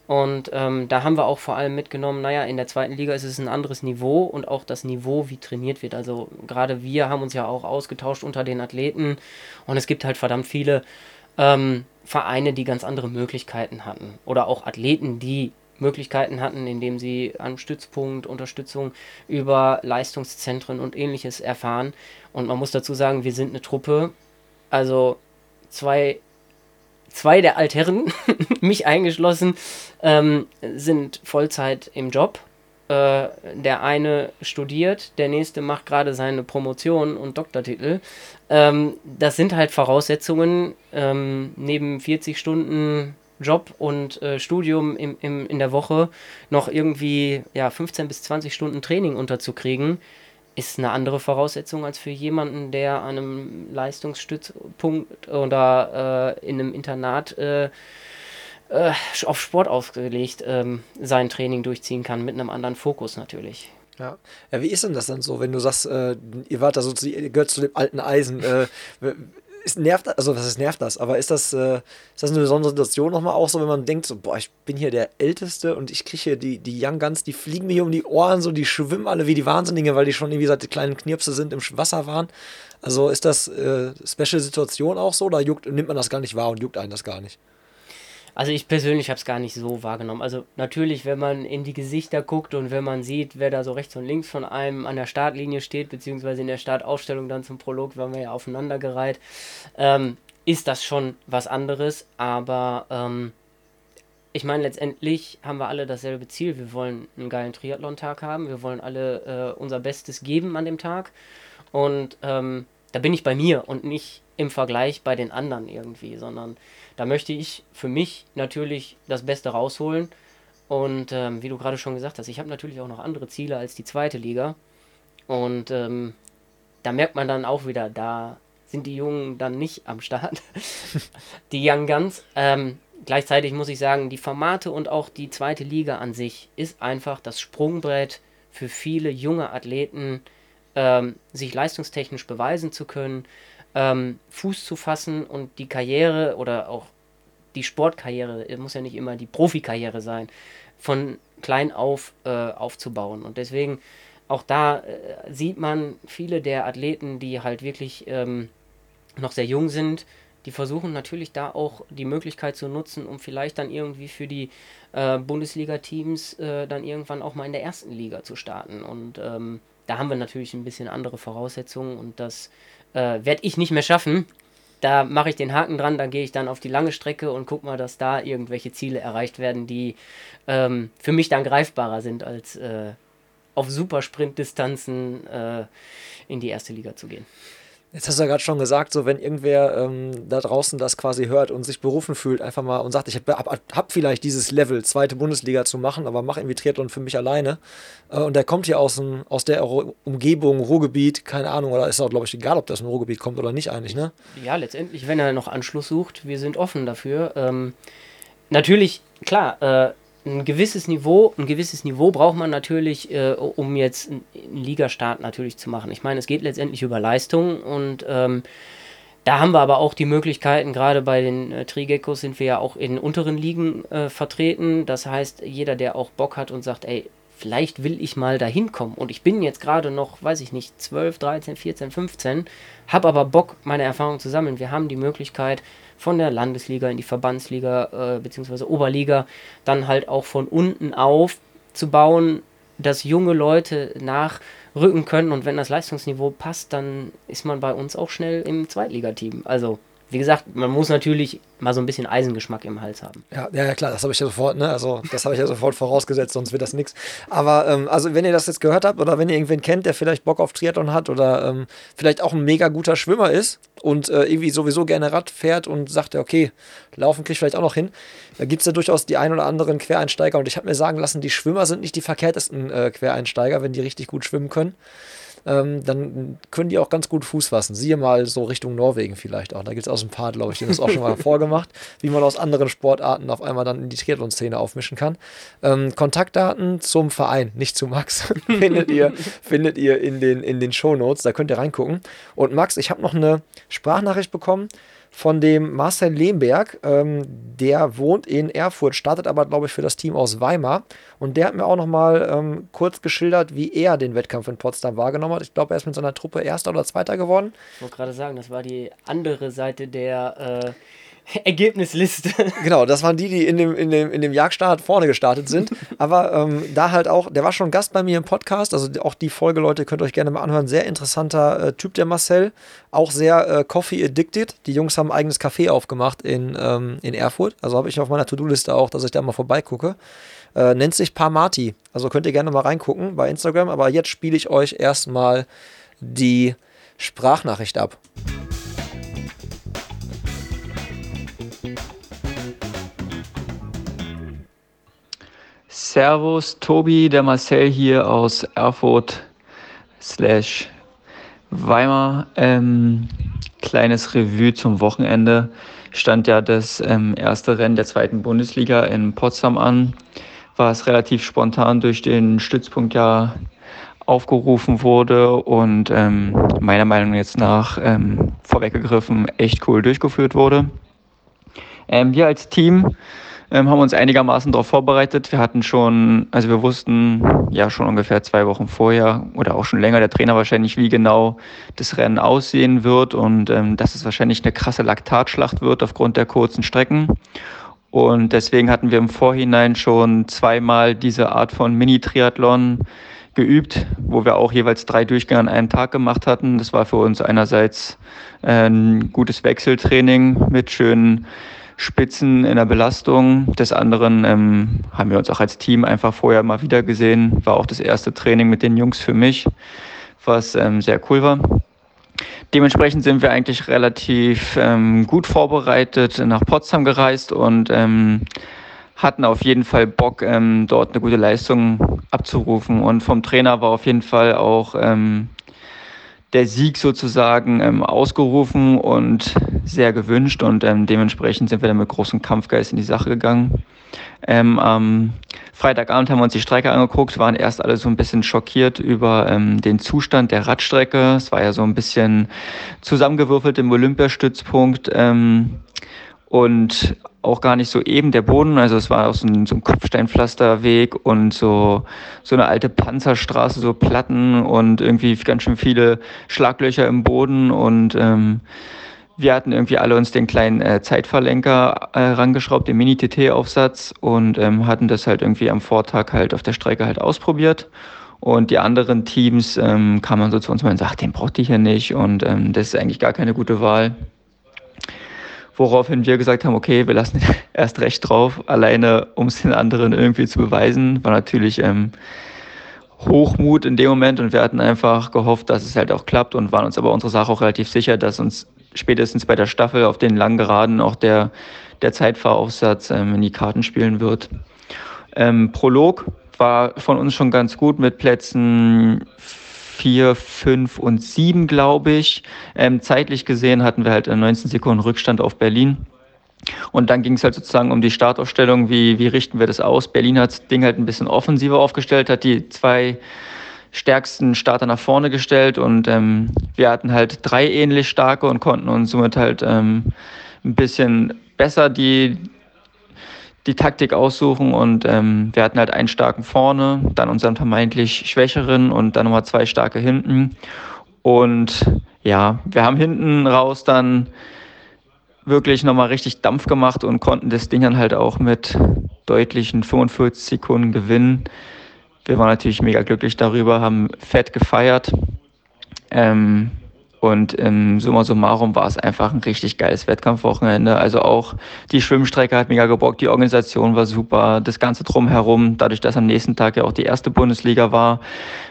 Speaker 3: Und ähm, da haben wir auch vor allem mitgenommen, naja, in der zweiten Liga ist es ein anderes Niveau und auch das Niveau, wie trainiert wird. Also gerade wir haben uns ja auch ausgetauscht unter den Athleten und es gibt halt verdammt viele ähm, Vereine, die ganz andere Möglichkeiten hatten. Oder auch Athleten, die Möglichkeiten hatten, indem sie an Stützpunkt, Unterstützung über Leistungszentren und ähnliches erfahren. Und man muss dazu sagen, wir sind eine Truppe, also zwei, zwei der Altherren, mich eingeschlossen, ähm, sind Vollzeit im Job. Äh, der eine studiert, der nächste macht gerade seine Promotion und Doktortitel. Ähm, das sind halt Voraussetzungen, ähm, neben 40 Stunden Job und äh, Studium im, im, in der Woche noch irgendwie ja, 15 bis 20 Stunden Training unterzukriegen, ist eine andere Voraussetzung als für jemanden, der an einem Leistungsstützpunkt oder äh, in einem Internat äh, äh auf Sport ausgelegt ähm, sein Training durchziehen kann, mit einem anderen Fokus natürlich.
Speaker 2: Ja. ja, wie ist denn das dann so, wenn du sagst, äh, ihr wart da so, ihr gehört zu dem alten Eisen? Ist, nervt, also was ist nervt das? Aber ist das, äh, ist das eine besondere Situation nochmal auch so, wenn man denkt, so, boah, ich bin hier der Älteste und ich kriege hier die, die Young Guns, die fliegen mir hier um die Ohren, so, die schwimmen alle wie die Wahnsinnige, weil die schon irgendwie seit kleinen Knirpse sind, im Wasser waren. Also ist das äh, Special-Situation auch so oder juckt, nimmt man das gar nicht wahr und juckt einen das gar nicht?
Speaker 3: Also ich persönlich habe es gar nicht so wahrgenommen. Also natürlich, wenn man in die Gesichter guckt und wenn man sieht, wer da so rechts und links von einem an der Startlinie steht, beziehungsweise in der Startaufstellung dann zum Prolog, waren wir ja aufeinandergereiht, ähm, ist das schon was anderes. Aber ähm, ich meine, letztendlich haben wir alle dasselbe Ziel. Wir wollen einen geilen Triathlon-Tag haben. Wir wollen alle äh, unser Bestes geben an dem Tag. Und ähm, da bin ich bei mir und nicht im Vergleich bei den anderen irgendwie, sondern da möchte ich für mich natürlich das Beste rausholen. Und ähm, wie du gerade schon gesagt hast, ich habe natürlich auch noch andere Ziele als die zweite Liga. Und ähm, da merkt man dann auch wieder, da sind die Jungen dann nicht am Start. die Young Guns. Ähm, gleichzeitig muss ich sagen, die Formate und auch die zweite Liga an sich ist einfach das Sprungbrett für viele junge Athleten, ähm, sich leistungstechnisch beweisen zu können, ähm, Fuß zu fassen und die Karriere oder auch die Sportkarriere, muss ja nicht immer die Profikarriere sein, von klein auf äh, aufzubauen. Und deswegen auch da äh, sieht man viele der Athleten, die halt wirklich ähm, noch sehr jung sind, die versuchen natürlich da auch die Möglichkeit zu nutzen, um vielleicht dann irgendwie für die äh, Bundesliga-Teams äh, dann irgendwann auch mal in der ersten Liga zu starten. Und ähm, da haben wir natürlich ein bisschen andere Voraussetzungen und das äh, werde ich nicht mehr schaffen. Da mache ich den Haken dran, dann gehe ich dann auf die lange Strecke und gucke mal, dass da irgendwelche Ziele erreicht werden, die ähm, für mich dann greifbarer sind, als äh, auf Supersprintdistanzen äh, in die erste Liga zu gehen.
Speaker 2: Jetzt hast du ja gerade schon gesagt, so wenn irgendwer ähm, da draußen das quasi hört und sich berufen fühlt, einfach mal und sagt, ich habe hab, hab vielleicht dieses Level, zweite Bundesliga zu machen, aber mache irgendwie Triathlon für mich alleine. Äh, und der kommt hier aus, dem, aus der Umgebung, Ruhrgebiet, keine Ahnung, oder ist auch, glaube ich, egal, ob das im Ruhrgebiet kommt oder nicht eigentlich, ne?
Speaker 3: Ja, letztendlich, wenn er noch Anschluss sucht, wir sind offen dafür. Ähm, natürlich, klar, äh, ein gewisses Niveau, ein gewisses Niveau braucht man natürlich, äh, um jetzt einen Ligastart natürlich zu machen. Ich meine, es geht letztendlich über Leistung und ähm, da haben wir aber auch die Möglichkeiten, gerade bei den äh, Trigeckos sind wir ja auch in unteren Ligen äh, vertreten. Das heißt, jeder, der auch Bock hat und sagt, ey, vielleicht will ich mal dahin kommen und ich bin jetzt gerade noch, weiß ich nicht, 12, 13, 14, 15, habe aber Bock, meine Erfahrungen zu sammeln. Wir haben die Möglichkeit, von der Landesliga in die Verbandsliga äh, bzw. Oberliga dann halt auch von unten auf zu bauen, dass junge Leute nachrücken können und wenn das Leistungsniveau passt, dann ist man bei uns auch schnell im Zweitligateam. Also wie gesagt, man muss natürlich mal so ein bisschen Eisengeschmack im Hals haben.
Speaker 2: Ja, ja, klar, das habe ich ja sofort, ne? Also das habe ich ja sofort vorausgesetzt, sonst wird das nichts. Aber ähm, also wenn ihr das jetzt gehört habt oder wenn ihr irgendwen kennt, der vielleicht Bock auf Triathlon hat oder ähm, vielleicht auch ein mega guter Schwimmer ist und äh, irgendwie sowieso gerne Rad fährt und sagt, ja, okay, laufen kriege ich vielleicht auch noch hin, da gibt es ja durchaus die ein oder anderen Quereinsteiger und ich habe mir sagen lassen, die Schwimmer sind nicht die verkehrtesten äh, Quereinsteiger, wenn die richtig gut schwimmen können ähm, dann können die auch ganz gut Fuß fassen. Siehe mal so Richtung Norwegen vielleicht auch. Da gibt es auch so ein paar, glaube ich, die das auch schon mal vorgemacht, wie man aus anderen Sportarten auf einmal dann in die Triathlon-Szene aufmischen kann. Ähm, Kontaktdaten zum Verein, nicht zu Max, findet ihr, findet ihr in den, in den Show Notes. Da könnt ihr reingucken. Und Max, ich habe noch eine Sprachnachricht bekommen von dem Marcel Lehmberg. Ähm, der wohnt in Erfurt, startet aber, glaube ich, für das Team aus Weimar. Und der hat mir auch noch mal ähm, kurz geschildert, wie er den Wettkampf in Potsdam wahrgenommen hat. Ich glaube, er ist mit seiner Truppe Erster oder Zweiter geworden.
Speaker 3: Ich wollte gerade sagen, das war die andere Seite der äh, Ergebnisliste.
Speaker 2: Genau, das waren die, die in dem, in dem, in dem Jagdstart vorne gestartet sind. Aber ähm, da halt auch, der war schon Gast bei mir im Podcast, also auch die Folge, Leute, könnt ihr euch gerne mal anhören. Sehr interessanter äh, Typ, der Marcel. Auch sehr äh, Coffee addicted. Die Jungs haben ein eigenes Café aufgemacht in, ähm, in Erfurt. Also habe ich auf meiner To-Do-Liste auch, dass ich da mal vorbeigucke. Äh, nennt sich Parmati. Also könnt ihr gerne mal reingucken bei Instagram. Aber jetzt spiele ich euch erstmal die Sprachnachricht ab.
Speaker 4: Servus, Tobi, der Marcel hier aus Erfurt slash Weimar. Ähm, kleines Revue zum Wochenende. Stand ja das ähm, erste Rennen der zweiten Bundesliga in Potsdam an. War es relativ spontan durch den Stützpunkt ja aufgerufen wurde und ähm, meiner Meinung jetzt nach ähm, vorweggegriffen echt cool durchgeführt wurde. Ähm, wir als Team ähm, haben uns einigermaßen darauf vorbereitet. Wir hatten schon, also wir wussten ja schon ungefähr zwei Wochen vorher oder auch schon länger der Trainer wahrscheinlich, wie genau das Rennen aussehen wird und ähm, dass es wahrscheinlich eine krasse Laktatschlacht wird aufgrund der kurzen Strecken. Und deswegen hatten wir im Vorhinein schon zweimal diese Art von Mini-Triathlon geübt, wo wir auch jeweils drei Durchgänge an einem Tag gemacht hatten. Das war für uns einerseits äh, ein gutes Wechseltraining mit schönen Spitzen in der Belastung. Des anderen ähm, haben wir uns auch als Team einfach vorher mal wieder gesehen. War auch das erste Training mit den Jungs für mich, was ähm, sehr cool war. Dementsprechend sind wir eigentlich relativ ähm, gut vorbereitet nach Potsdam gereist und ähm, hatten auf jeden Fall Bock, ähm, dort eine gute Leistung abzurufen. Und vom Trainer war auf jeden Fall auch ähm, der Sieg sozusagen ähm, ausgerufen und sehr gewünscht und ähm, dementsprechend sind wir dann mit großem Kampfgeist in die Sache gegangen. Ähm, am Freitagabend haben wir uns die Strecke angeguckt, waren erst alle so ein bisschen schockiert über ähm, den Zustand der Radstrecke. Es war ja so ein bisschen zusammengewürfelt im Olympiastützpunkt. Ähm, und auch gar nicht so eben der Boden. Also es war auch so ein, so ein Kopfsteinpflasterweg und so, so eine alte Panzerstraße, so Platten und irgendwie ganz schön viele Schlaglöcher im Boden und ähm, wir hatten irgendwie alle uns den kleinen äh, Zeitverlenker äh, rangeschraubt, den Mini-TT-Aufsatz und ähm, hatten das halt irgendwie am Vortag halt auf der Strecke halt ausprobiert. Und die anderen Teams ähm, kamen so zu uns und meinten, ach, den braucht ihr hier nicht und ähm, das ist eigentlich gar keine gute Wahl. Woraufhin wir gesagt haben, okay, wir lassen erst recht drauf, alleine um es den anderen irgendwie zu beweisen. War natürlich ähm, Hochmut in dem Moment und wir hatten einfach gehofft, dass es halt auch klappt und waren uns aber unsere Sache auch relativ sicher, dass uns spätestens bei der Staffel auf den langen Geraden auch der, der Zeitfahraufsatz ähm, in die Karten spielen wird. Ähm, Prolog war von uns schon ganz gut mit Plätzen vier, fünf und sieben, glaube ich. Ähm, zeitlich gesehen hatten wir halt 19 Sekunden Rückstand auf Berlin. Und dann ging es halt sozusagen um die Startaufstellung, wie, wie richten wir das aus. Berlin hat das Ding halt ein bisschen offensiver aufgestellt, hat die zwei stärksten Starter nach vorne gestellt und ähm, wir hatten halt drei ähnlich starke und konnten uns somit halt ähm, ein bisschen besser die, die Taktik aussuchen und ähm, wir hatten halt einen starken vorne, dann unseren vermeintlich schwächeren und dann nochmal zwei starke hinten. Und ja, wir haben hinten raus dann wirklich nochmal richtig Dampf gemacht und konnten das Ding dann halt auch mit deutlichen 45 Sekunden gewinnen. Wir waren natürlich mega glücklich darüber, haben fett gefeiert. Ähm, und im Summa summarum war es einfach ein richtig geiles Wettkampfwochenende. Also auch die Schwimmstrecke hat mega gebockt, die Organisation war super, das Ganze drumherum, dadurch, dass am nächsten Tag ja auch die erste Bundesliga war,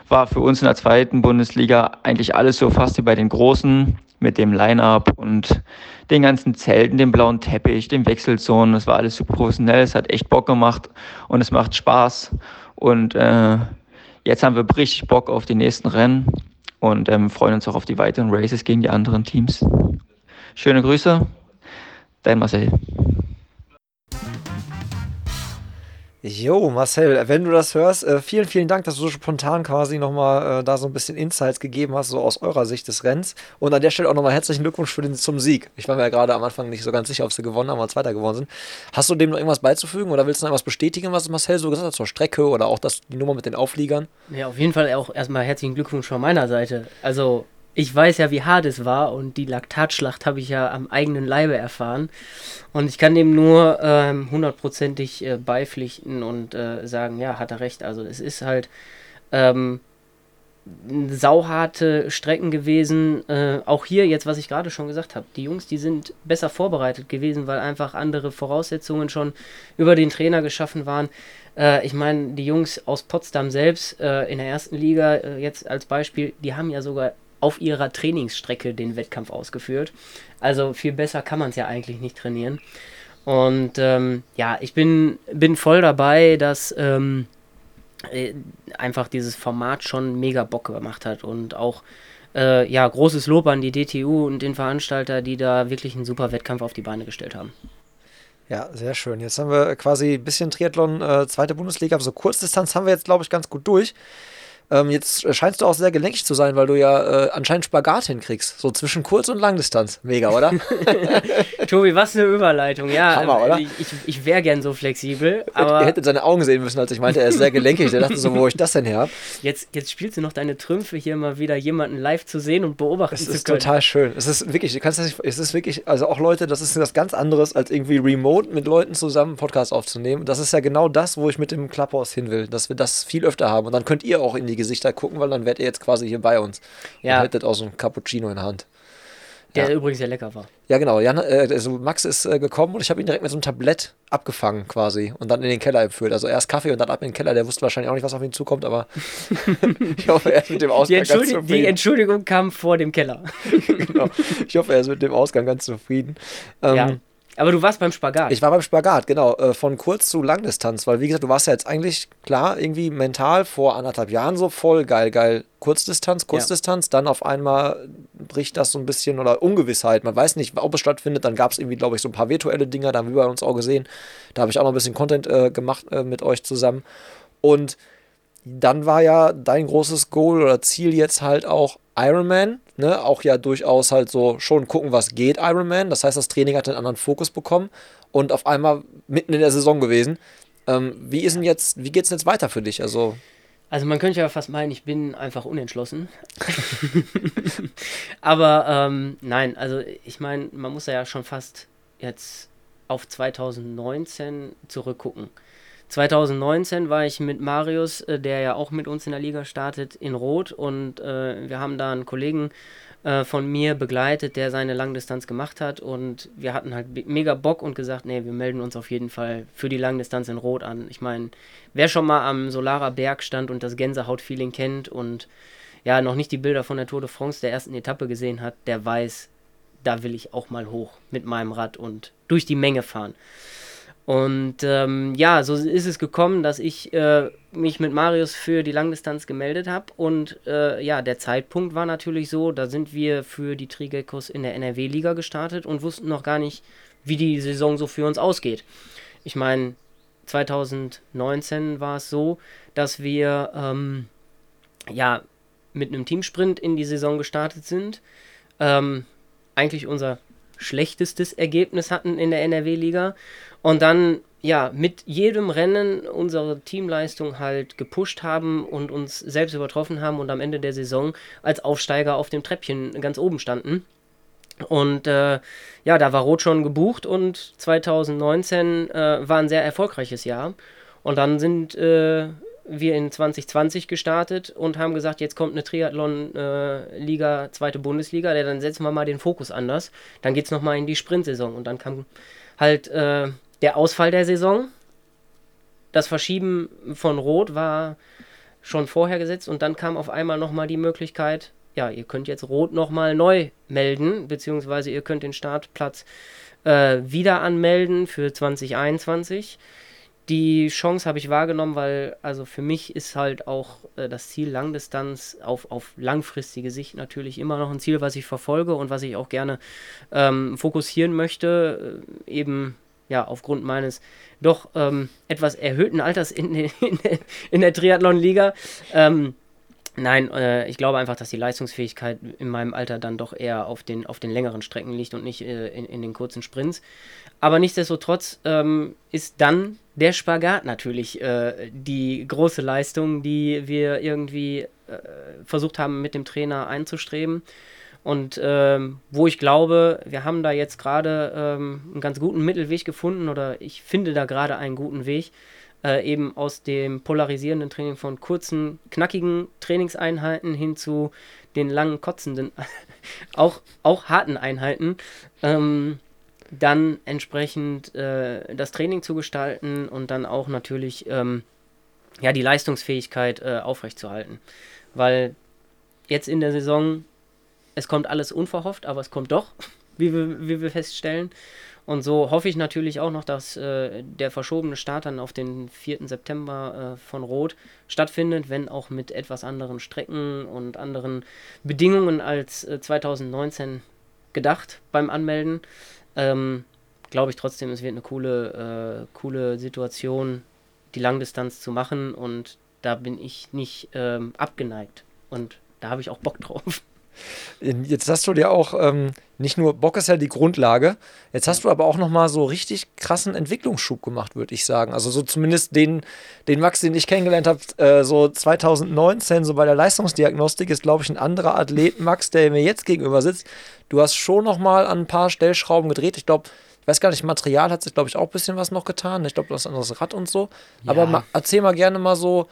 Speaker 4: war für uns in der zweiten Bundesliga eigentlich alles so fast wie bei den Großen mit dem Line-Up und den ganzen Zelten, dem blauen Teppich, den Wechselzonen. Das war alles super professionell, es hat echt Bock gemacht und es macht Spaß. Und äh, jetzt haben wir richtig Bock auf die nächsten Rennen und ähm, freuen uns auch auf die weiteren Races gegen die anderen Teams. Schöne Grüße, dein Marcel.
Speaker 2: Jo, Marcel, wenn du das hörst, äh, vielen, vielen Dank, dass du so spontan quasi nochmal äh, da so ein bisschen Insights gegeben hast, so aus eurer Sicht des Rennens. Und an der Stelle auch nochmal herzlichen Glückwunsch für den, zum Sieg. Ich war mir ja gerade am Anfang nicht so ganz sicher, ob sie gewonnen haben oder Zweiter geworden sind. Hast du dem noch irgendwas beizufügen oder willst du noch irgendwas bestätigen, was Marcel so gesagt hat zur Strecke oder auch das, die Nummer mit den Aufliegern?
Speaker 3: Ja, auf jeden Fall auch erstmal herzlichen Glückwunsch von meiner Seite. Also, ich weiß ja, wie hart es war und die Laktatschlacht habe ich ja am eigenen Leibe erfahren. Und ich kann dem nur ähm, hundertprozentig äh, beipflichten und äh, sagen, ja, hat er recht. Also es ist halt ähm, sauharte Strecken gewesen. Äh, auch hier jetzt, was ich gerade schon gesagt habe, die Jungs, die sind besser vorbereitet gewesen, weil einfach andere Voraussetzungen schon über den Trainer geschaffen waren. Äh, ich meine, die Jungs aus Potsdam selbst äh, in der ersten Liga, äh, jetzt als Beispiel, die haben ja sogar auf ihrer Trainingsstrecke den Wettkampf ausgeführt. Also viel besser kann man es ja eigentlich nicht trainieren. Und ähm, ja, ich bin, bin voll dabei, dass ähm, äh, einfach dieses Format schon mega Bock gemacht hat und auch äh, ja, großes Lob an die DTU und den Veranstalter, die da wirklich einen super Wettkampf auf die Beine gestellt haben.
Speaker 2: Ja, sehr schön. Jetzt haben wir quasi ein bisschen Triathlon, äh, zweite Bundesliga, aber so Kurzdistanz haben wir jetzt, glaube ich, ganz gut durch. Ähm, jetzt scheinst du auch sehr gelenkig zu sein, weil du ja äh, anscheinend Spagat hinkriegst. So zwischen Kurz- und Langdistanz. Mega, oder?
Speaker 3: Tobi, was eine Überleitung. Ja,
Speaker 2: Hammer, oder?
Speaker 3: ich, ich, wäre gern so flexibel, aber
Speaker 2: Ihr hättet seine Augen sehen müssen, als ich meinte, er ist sehr gelenkig. Der dachte so, wo ich das denn her habe.
Speaker 3: jetzt, jetzt spielst du noch deine Trümpfe, hier mal wieder jemanden live zu sehen und beobachten
Speaker 2: Es
Speaker 3: zu
Speaker 2: ist
Speaker 3: können.
Speaker 2: total schön. Es ist wirklich, du kannst das nicht, es ist wirklich, also auch Leute, das ist was ganz anderes, als irgendwie remote mit Leuten zusammen einen Podcast aufzunehmen. Das ist ja genau das, wo ich mit dem Clubhouse hin will, dass wir das viel öfter haben. Und dann könnt ihr auch in die Gesichter gucken, weil dann werdet ihr jetzt quasi hier bei uns.
Speaker 3: Ja.
Speaker 2: Und hättet auch so ein Cappuccino in der Hand.
Speaker 3: der
Speaker 2: ja.
Speaker 3: übrigens sehr lecker war.
Speaker 2: Ja, genau. Jan, äh, also Max ist äh, gekommen und ich habe ihn direkt mit so einem Tablett abgefangen quasi und dann in den Keller geführt. Also erst Kaffee und dann ab in den Keller. Der wusste wahrscheinlich auch nicht, was auf ihn zukommt, aber ich hoffe, er ist mit dem
Speaker 3: Die,
Speaker 2: Ausgang ganz
Speaker 3: Entschuldi
Speaker 2: zufrieden.
Speaker 3: die Entschuldigung kam vor dem Keller.
Speaker 2: genau. Ich hoffe, er ist mit dem Ausgang ganz zufrieden. Ähm,
Speaker 3: ja. Aber du warst beim Spagat.
Speaker 2: Ich war beim Spagat, genau, äh, von Kurz- zu Langdistanz, weil wie gesagt, du warst ja jetzt eigentlich klar irgendwie mental vor anderthalb Jahren so voll geil, geil Kurzdistanz, Kurzdistanz, dann auf einmal bricht das so ein bisschen oder Ungewissheit, man weiß nicht, ob es stattfindet, dann gab es irgendwie, glaube ich, so ein paar virtuelle Dinger, da haben wir bei uns auch gesehen, da habe ich auch noch ein bisschen Content äh, gemacht äh, mit euch zusammen. Und dann war ja dein großes Goal oder Ziel jetzt halt auch Ironman, ne? Auch ja durchaus halt so schon gucken, was geht Ironman. Das heißt, das Training hat einen anderen Fokus bekommen und auf einmal mitten in der Saison gewesen. Ähm, wie ist denn jetzt, wie geht's denn jetzt weiter für dich? Also,
Speaker 3: Also man könnte ja fast meinen, ich bin einfach unentschlossen. Aber ähm, nein, also ich meine, man muss ja schon fast jetzt auf 2019 zurückgucken. 2019 war ich mit Marius, äh, der ja auch mit uns in der Liga startet, in Rot und äh, wir haben da einen Kollegen äh, von mir begleitet, der seine Langdistanz gemacht hat und wir hatten halt mega Bock und gesagt, nee, wir melden uns auf jeden Fall für die Langdistanz in Rot an. Ich meine, wer schon mal am Solarer Berg stand und das Gänsehaut-Feeling kennt und ja, noch nicht die Bilder von der Tour de France der ersten Etappe gesehen hat, der weiß, da will ich auch mal hoch mit meinem Rad und durch die Menge fahren. Und ähm, ja, so ist es gekommen, dass ich äh, mich mit Marius für die Langdistanz gemeldet habe. Und äh, ja, der Zeitpunkt war natürlich so, da sind wir für die Trigekos in der NRW-Liga gestartet und wussten noch gar nicht, wie die Saison so für uns ausgeht. Ich meine, 2019 war es so, dass wir ähm, ja mit einem Teamsprint in die Saison gestartet sind. Ähm, eigentlich unser schlechtestes Ergebnis hatten in der NRW-Liga und dann ja mit jedem Rennen unsere Teamleistung halt gepusht haben und uns selbst übertroffen haben und am Ende der Saison als Aufsteiger auf dem Treppchen ganz oben standen. Und äh, ja, da war Rot schon gebucht und 2019 äh, war ein sehr erfolgreiches Jahr. Und dann sind äh, wir in 2020 gestartet und haben gesagt, jetzt kommt eine Triathlon-Liga, zweite Bundesliga, der dann setzen wir mal den Fokus anders. Dann geht es nochmal in die Sprintsaison und dann kam halt äh, der Ausfall der Saison. Das Verschieben von Rot war schon vorher gesetzt und dann kam auf einmal nochmal die Möglichkeit, ja, ihr könnt jetzt Rot nochmal neu melden, beziehungsweise ihr könnt den Startplatz äh, wieder anmelden für 2021 die Chance habe ich wahrgenommen, weil also für mich ist halt auch äh, das Ziel Langdistanz auf, auf langfristige Sicht natürlich immer noch ein Ziel, was ich verfolge und was ich auch gerne ähm, fokussieren möchte, äh, eben ja aufgrund meines doch ähm, etwas erhöhten Alters in, in, in der Triathlon-Liga. Ähm, Nein, äh, ich glaube einfach, dass die Leistungsfähigkeit in meinem Alter dann doch eher auf den, auf den längeren Strecken liegt und nicht äh, in, in den kurzen Sprints. Aber nichtsdestotrotz ähm, ist dann der Spagat natürlich äh, die große Leistung, die wir irgendwie äh, versucht haben mit dem Trainer einzustreben. Und ähm, wo ich glaube, wir haben da jetzt gerade ähm, einen ganz guten Mittelweg gefunden oder ich finde da gerade einen guten Weg, äh, eben aus dem polarisierenden Training von kurzen, knackigen Trainingseinheiten hin zu den langen, kotzenden, auch, auch harten Einheiten. Ähm, dann entsprechend äh, das Training zu gestalten und dann auch natürlich ähm, ja, die Leistungsfähigkeit äh, aufrechtzuerhalten. Weil jetzt in der Saison, es kommt alles unverhofft, aber es kommt doch, wie wir, wie wir feststellen. Und so hoffe ich natürlich auch noch, dass äh, der verschobene Start dann auf den 4. September äh, von Rot stattfindet, wenn auch mit etwas anderen Strecken und anderen Bedingungen als äh, 2019 gedacht beim Anmelden. Ähm, Glaube ich trotzdem, es wird eine coole, äh, coole Situation, die Langdistanz zu machen und da bin ich nicht ähm, abgeneigt. Und da habe ich auch Bock drauf.
Speaker 2: Jetzt hast du dir auch ähm, nicht nur Bock ist ja die Grundlage, jetzt hast du aber auch noch mal so richtig krassen Entwicklungsschub gemacht, würde ich sagen. Also so zumindest den, den Max, den ich kennengelernt habe, äh, so 2019, so bei der Leistungsdiagnostik ist, glaube ich, ein anderer Athlet, Max, der mir jetzt gegenüber sitzt. Du hast schon noch mal an ein paar Stellschrauben gedreht. Ich glaube, ich weiß gar nicht, Material hat sich, glaube ich, auch ein bisschen was noch getan. Ich glaube, du hast ein anderes Rad und so. Ja. Aber ma, erzähl mal gerne mal so,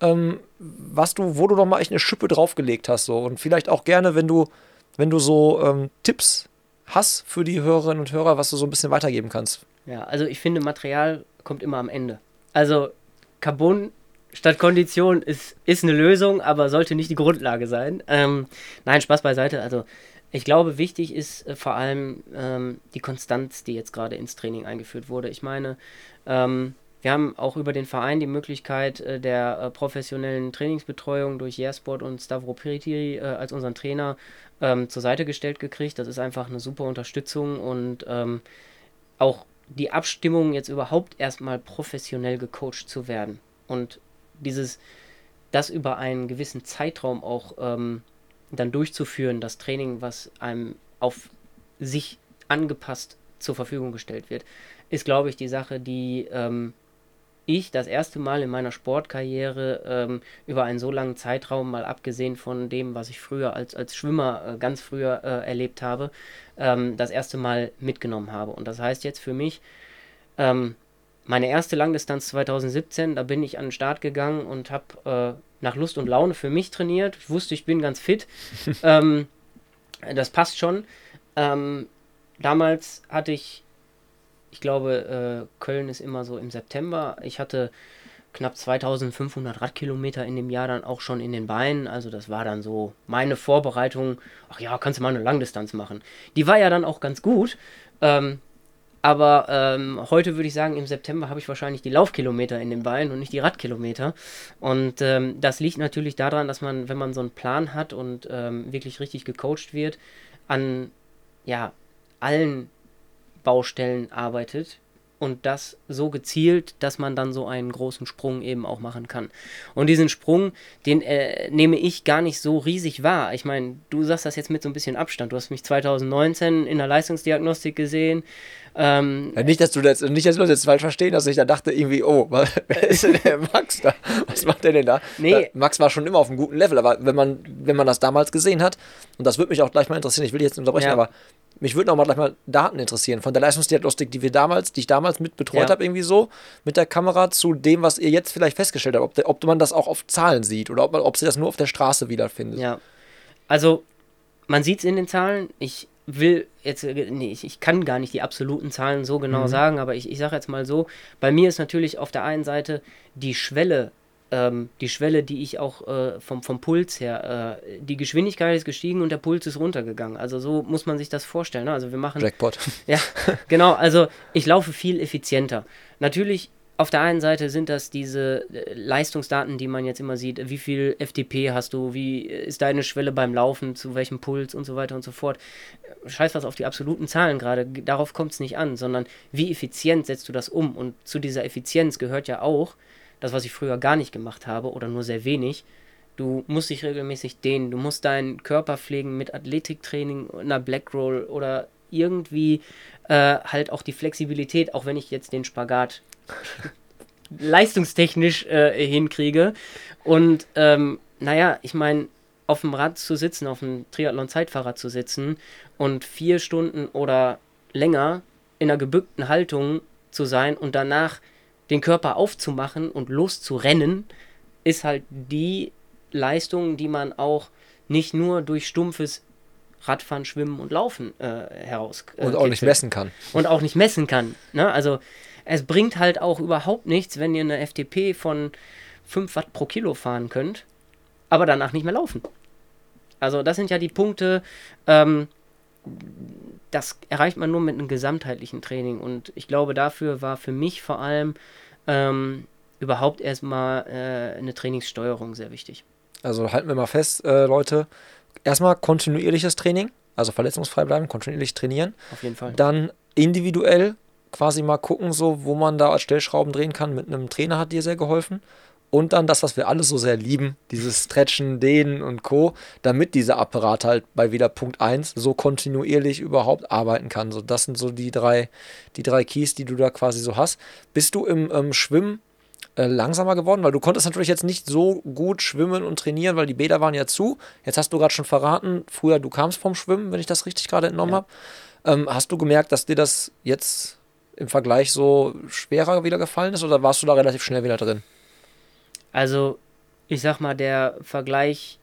Speaker 2: ähm, was du, wo du noch mal echt eine Schippe draufgelegt hast. So. Und vielleicht auch gerne, wenn du, wenn du so ähm, Tipps hast für die Hörerinnen und Hörer, was du so ein bisschen weitergeben kannst.
Speaker 3: Ja, also ich finde, Material kommt immer am Ende. Also Carbon statt Kondition ist, ist eine Lösung, aber sollte nicht die Grundlage sein. Ähm, nein, Spaß beiseite. Also ich glaube, wichtig ist äh, vor allem ähm, die Konstanz, die jetzt gerade ins Training eingeführt wurde. Ich meine, ähm, wir haben auch über den Verein die Möglichkeit äh, der äh, professionellen Trainingsbetreuung durch Yersport und Stavro Piritiri äh, als unseren Trainer ähm, zur Seite gestellt gekriegt. Das ist einfach eine super Unterstützung und ähm, auch die Abstimmung jetzt überhaupt erstmal professionell gecoacht zu werden und dieses, das über einen gewissen Zeitraum auch ähm, dann durchzuführen, das Training, was einem auf sich angepasst zur Verfügung gestellt wird, ist, glaube ich, die Sache, die ähm, ich das erste Mal in meiner Sportkarriere ähm, über einen so langen Zeitraum, mal abgesehen von dem, was ich früher als, als Schwimmer äh, ganz früher äh, erlebt habe, ähm, das erste Mal mitgenommen habe. Und das heißt jetzt für mich, ähm, meine erste Langdistanz 2017, da bin ich an den Start gegangen und habe äh, nach Lust und Laune für mich trainiert. Ich wusste, ich bin ganz fit. Ähm, das passt schon. Ähm, damals hatte ich ich glaube, äh, Köln ist immer so im September. Ich hatte knapp 2500 Radkilometer in dem Jahr dann auch schon in den Beinen. Also das war dann so meine Vorbereitung. Ach ja, kannst du mal eine Langdistanz machen. Die war ja dann auch ganz gut. Ähm, aber ähm, heute würde ich sagen, im September habe ich wahrscheinlich die Laufkilometer in den Beinen und nicht die Radkilometer. Und ähm, das liegt natürlich daran, dass man, wenn man so einen Plan hat und ähm, wirklich richtig gecoacht wird, an ja, allen Baustellen arbeitet und das so gezielt, dass man dann so einen großen Sprung eben auch machen kann. Und diesen Sprung, den äh, nehme ich gar nicht so riesig wahr. Ich meine, du sagst das jetzt mit so ein bisschen Abstand. Du hast mich 2019 in der Leistungsdiagnostik gesehen.
Speaker 2: Ähm, ja, nicht, dass du das, nicht, dass das jetzt falsch verstehen, dass ich da dachte irgendwie, oh, wer ist denn der Max da? Was macht der denn da? Nee. Max war schon immer auf einem guten Level, aber wenn man, wenn man das damals gesehen hat, und das würde mich auch gleich mal interessieren, ich will jetzt unterbrechen, ja. aber mich würden auch mal gleich mal Daten interessieren von der Leistungsdiagnostik, die wir damals, die ich damals mit betreut ja. habe, irgendwie so mit der Kamera zu dem, was ihr jetzt vielleicht festgestellt habt, ob, der, ob man das auch auf Zahlen sieht oder ob, man, ob sie das nur auf der Straße wiederfindet.
Speaker 3: Ja, also man sieht es in den Zahlen. Ich will jetzt, nee, ich, ich kann gar nicht die absoluten Zahlen so genau mhm. sagen, aber ich, ich sage jetzt mal so, bei mir ist natürlich auf der einen Seite die Schwelle ähm, die Schwelle, die ich auch äh, vom, vom Puls her, äh, die Geschwindigkeit ist gestiegen und der Puls ist runtergegangen. Also so muss man sich das vorstellen. Ne? Also wir machen.
Speaker 2: Jackpot.
Speaker 3: Ja, genau. Also ich laufe viel effizienter. Natürlich auf der einen Seite sind das diese äh, Leistungsdaten, die man jetzt immer sieht. Wie viel FTP hast du? Wie ist deine Schwelle beim Laufen? Zu welchem Puls und so weiter und so fort? Scheiß was auf die absoluten Zahlen gerade. Darauf kommt es nicht an, sondern wie effizient setzt du das um? Und zu dieser Effizienz gehört ja auch, das, was ich früher gar nicht gemacht habe oder nur sehr wenig. Du musst dich regelmäßig dehnen, du musst deinen Körper pflegen mit Athletiktraining, einer Black Roll oder irgendwie äh, halt auch die Flexibilität, auch wenn ich jetzt den Spagat leistungstechnisch äh, hinkriege. Und ähm, naja, ich meine, auf dem Rad zu sitzen, auf dem Triathlon-Zeitfahrrad zu sitzen und vier Stunden oder länger in einer gebückten Haltung zu sein und danach den Körper aufzumachen und loszurennen, ist halt die Leistung, die man auch nicht nur durch stumpfes Radfahren, Schwimmen und Laufen äh, heraus.
Speaker 2: Äh, und auch nicht messen kann.
Speaker 3: Und auch nicht messen kann. Ne? Also es bringt halt auch überhaupt nichts, wenn ihr eine FTP von 5 Watt pro Kilo fahren könnt, aber danach nicht mehr laufen. Also das sind ja die Punkte, ähm, das erreicht man nur mit einem gesamtheitlichen Training. Und ich glaube, dafür war für mich vor allem ähm, überhaupt erstmal äh, eine Trainingssteuerung sehr wichtig.
Speaker 2: Also halten wir mal fest, äh, Leute. Erstmal kontinuierliches Training, also verletzungsfrei bleiben, kontinuierlich trainieren.
Speaker 3: Auf jeden Fall.
Speaker 2: Dann individuell quasi mal gucken, so wo man da als Stellschrauben drehen kann. Mit einem Trainer hat dir sehr geholfen. und dann das, was wir alle so sehr lieben, dieses Stretchen, Dehnen und Co., damit dieser Apparat halt bei wieder Punkt 1 so kontinuierlich überhaupt arbeiten kann. So, das sind so die drei, die drei Keys, die du da quasi so hast. Bist du im ähm, Schwimmen äh, langsamer geworden? Weil du konntest natürlich jetzt nicht so gut schwimmen und trainieren, weil die Bäder waren ja zu. Jetzt hast du gerade schon verraten, früher du kamst vom Schwimmen, wenn ich das richtig gerade entnommen ja. habe. Ähm, hast du gemerkt, dass dir das jetzt im Vergleich so schwerer wieder gefallen ist oder warst du da relativ schnell wieder drin?
Speaker 3: Also, ich sag mal, der Vergleich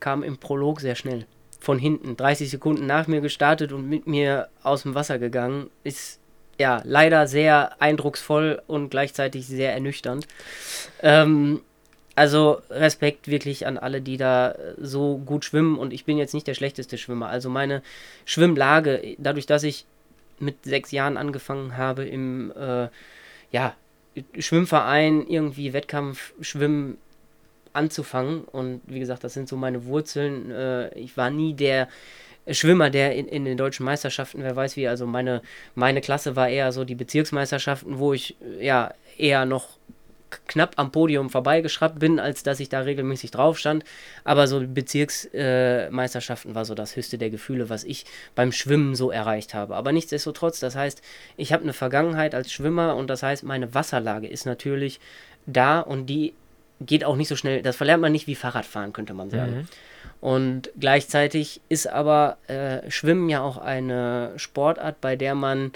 Speaker 3: kam im Prolog sehr schnell. Von hinten, 30 Sekunden nach mir gestartet und mit mir aus dem Wasser gegangen. Ist ja leider sehr eindrucksvoll und gleichzeitig sehr ernüchternd. Ähm, also Respekt wirklich an alle, die da so gut schwimmen und ich bin jetzt nicht der schlechteste Schwimmer. Also meine Schwimmlage, dadurch, dass ich mit sechs Jahren angefangen habe im äh, ja, Schwimmverein irgendwie Wettkampfschwimmen anzufangen. Und wie gesagt, das sind so meine Wurzeln. Äh, ich war nie der Schwimmer, der in, in, den deutschen Meisterschaften, wer weiß wie, also meine, meine Klasse war eher so die Bezirksmeisterschaften, wo ich ja eher noch knapp am Podium vorbeigeschraubt bin, als dass ich da regelmäßig drauf stand. Aber so Bezirksmeisterschaften äh, war so das höchste der Gefühle, was ich beim Schwimmen so erreicht habe. Aber nichtsdestotrotz, das heißt, ich habe eine Vergangenheit als Schwimmer und das heißt, meine Wasserlage ist natürlich da und die geht auch nicht so schnell. Das verlernt man nicht wie Fahrradfahren, könnte man sagen. Mhm. Und gleichzeitig ist aber äh, Schwimmen ja auch eine Sportart, bei der man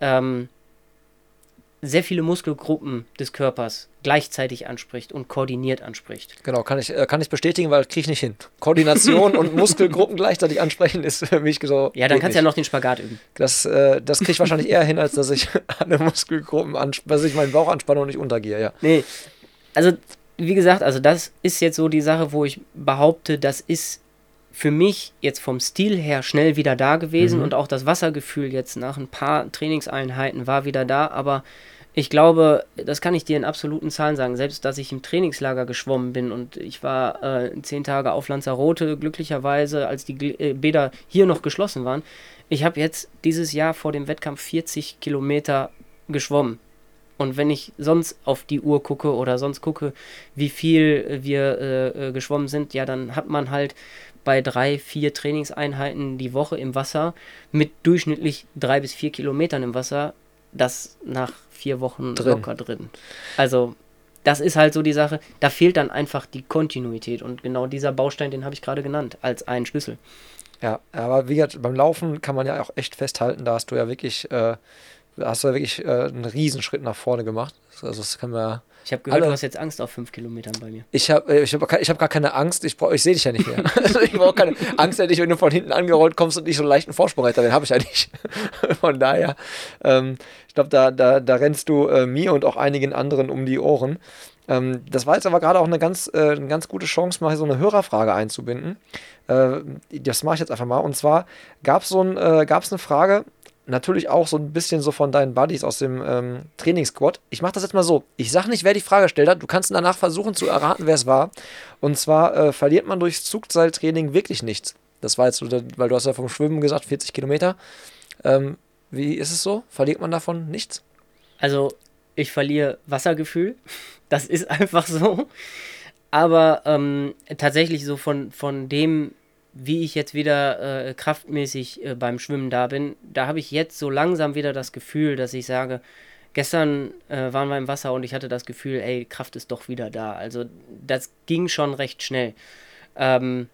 Speaker 3: ähm, sehr viele Muskelgruppen des Körpers gleichzeitig anspricht und koordiniert anspricht.
Speaker 2: Genau, kann ich, äh, kann ich bestätigen, weil kriege ich nicht hin. Koordination und Muskelgruppen gleichzeitig ansprechen ist für mich so.
Speaker 3: Ja, dann kannst du ja noch den Spagat üben.
Speaker 2: Das, äh, das kriege ich wahrscheinlich eher hin, als dass ich alle Muskelgruppen, dass ich meinen Bauch anspanne und nicht untergehe, ja.
Speaker 3: Nee, also wie gesagt, also das ist jetzt so die Sache, wo ich behaupte, das ist für mich jetzt vom Stil her schnell wieder da gewesen mhm. und auch das Wassergefühl jetzt nach ein paar Trainingseinheiten war wieder da, aber ich glaube, das kann ich dir in absoluten Zahlen sagen, selbst dass ich im Trainingslager geschwommen bin und ich war äh, zehn Tage auf Lanzarote, glücklicherweise, als die äh, Bäder hier noch geschlossen waren. Ich habe jetzt dieses Jahr vor dem Wettkampf 40 Kilometer geschwommen. Und wenn ich sonst auf die Uhr gucke oder sonst gucke, wie viel wir äh, äh geschwommen sind, ja, dann hat man halt bei drei, vier Trainingseinheiten die Woche im Wasser mit durchschnittlich drei bis vier Kilometern im Wasser, das nach vier Wochen drin. locker drin. Also das ist halt so die Sache, da fehlt dann einfach die Kontinuität und genau dieser Baustein, den habe ich gerade genannt, als einen Schlüssel.
Speaker 2: Ja, aber wie gesagt, beim Laufen kann man ja auch echt festhalten, da hast du ja wirklich, äh, hast du wirklich äh, einen Riesenschritt nach vorne gemacht. Also das kann man
Speaker 3: ich habe gehört, Alle. du hast jetzt Angst auf fünf Kilometern bei mir.
Speaker 2: Ich habe äh, ich hab, ich hab gar keine Angst. Ich, ich sehe dich ja nicht mehr. also ich brauche keine Angst, hätte ich, wenn du von hinten angerollt kommst und nicht so einen leichten Vorsprung hätte. Den habe ich ja nicht. von daher, ähm, ich glaube, da, da, da rennst du äh, mir und auch einigen anderen um die Ohren. Ähm, das war jetzt aber gerade auch eine ganz, äh, eine ganz gute Chance, mal so eine Hörerfrage einzubinden. Äh, das mache ich jetzt einfach mal. Und zwar gab es so ein, äh, eine Frage, natürlich auch so ein bisschen so von deinen Buddies aus dem ähm, Trainingssquad. Ich mache das jetzt mal so. Ich sage nicht, wer die Frage gestellt hat. Du kannst danach versuchen zu erraten, wer es war. Und zwar äh, verliert man durchs Zugseiltraining wirklich nichts. Das war jetzt weil du hast ja vom Schwimmen gesagt, 40 Kilometer. Ähm, wie ist es so? Verliert man davon nichts?
Speaker 3: Also, ich verliere Wassergefühl. Das ist einfach so. Aber ähm, tatsächlich so von, von dem wie ich jetzt wieder äh, kraftmäßig äh, beim Schwimmen da bin, da habe ich jetzt so langsam wieder das Gefühl, dass ich sage, gestern äh, waren wir im Wasser und ich hatte das Gefühl, ey, Kraft ist doch wieder da. Also das ging schon recht schnell. Ähm,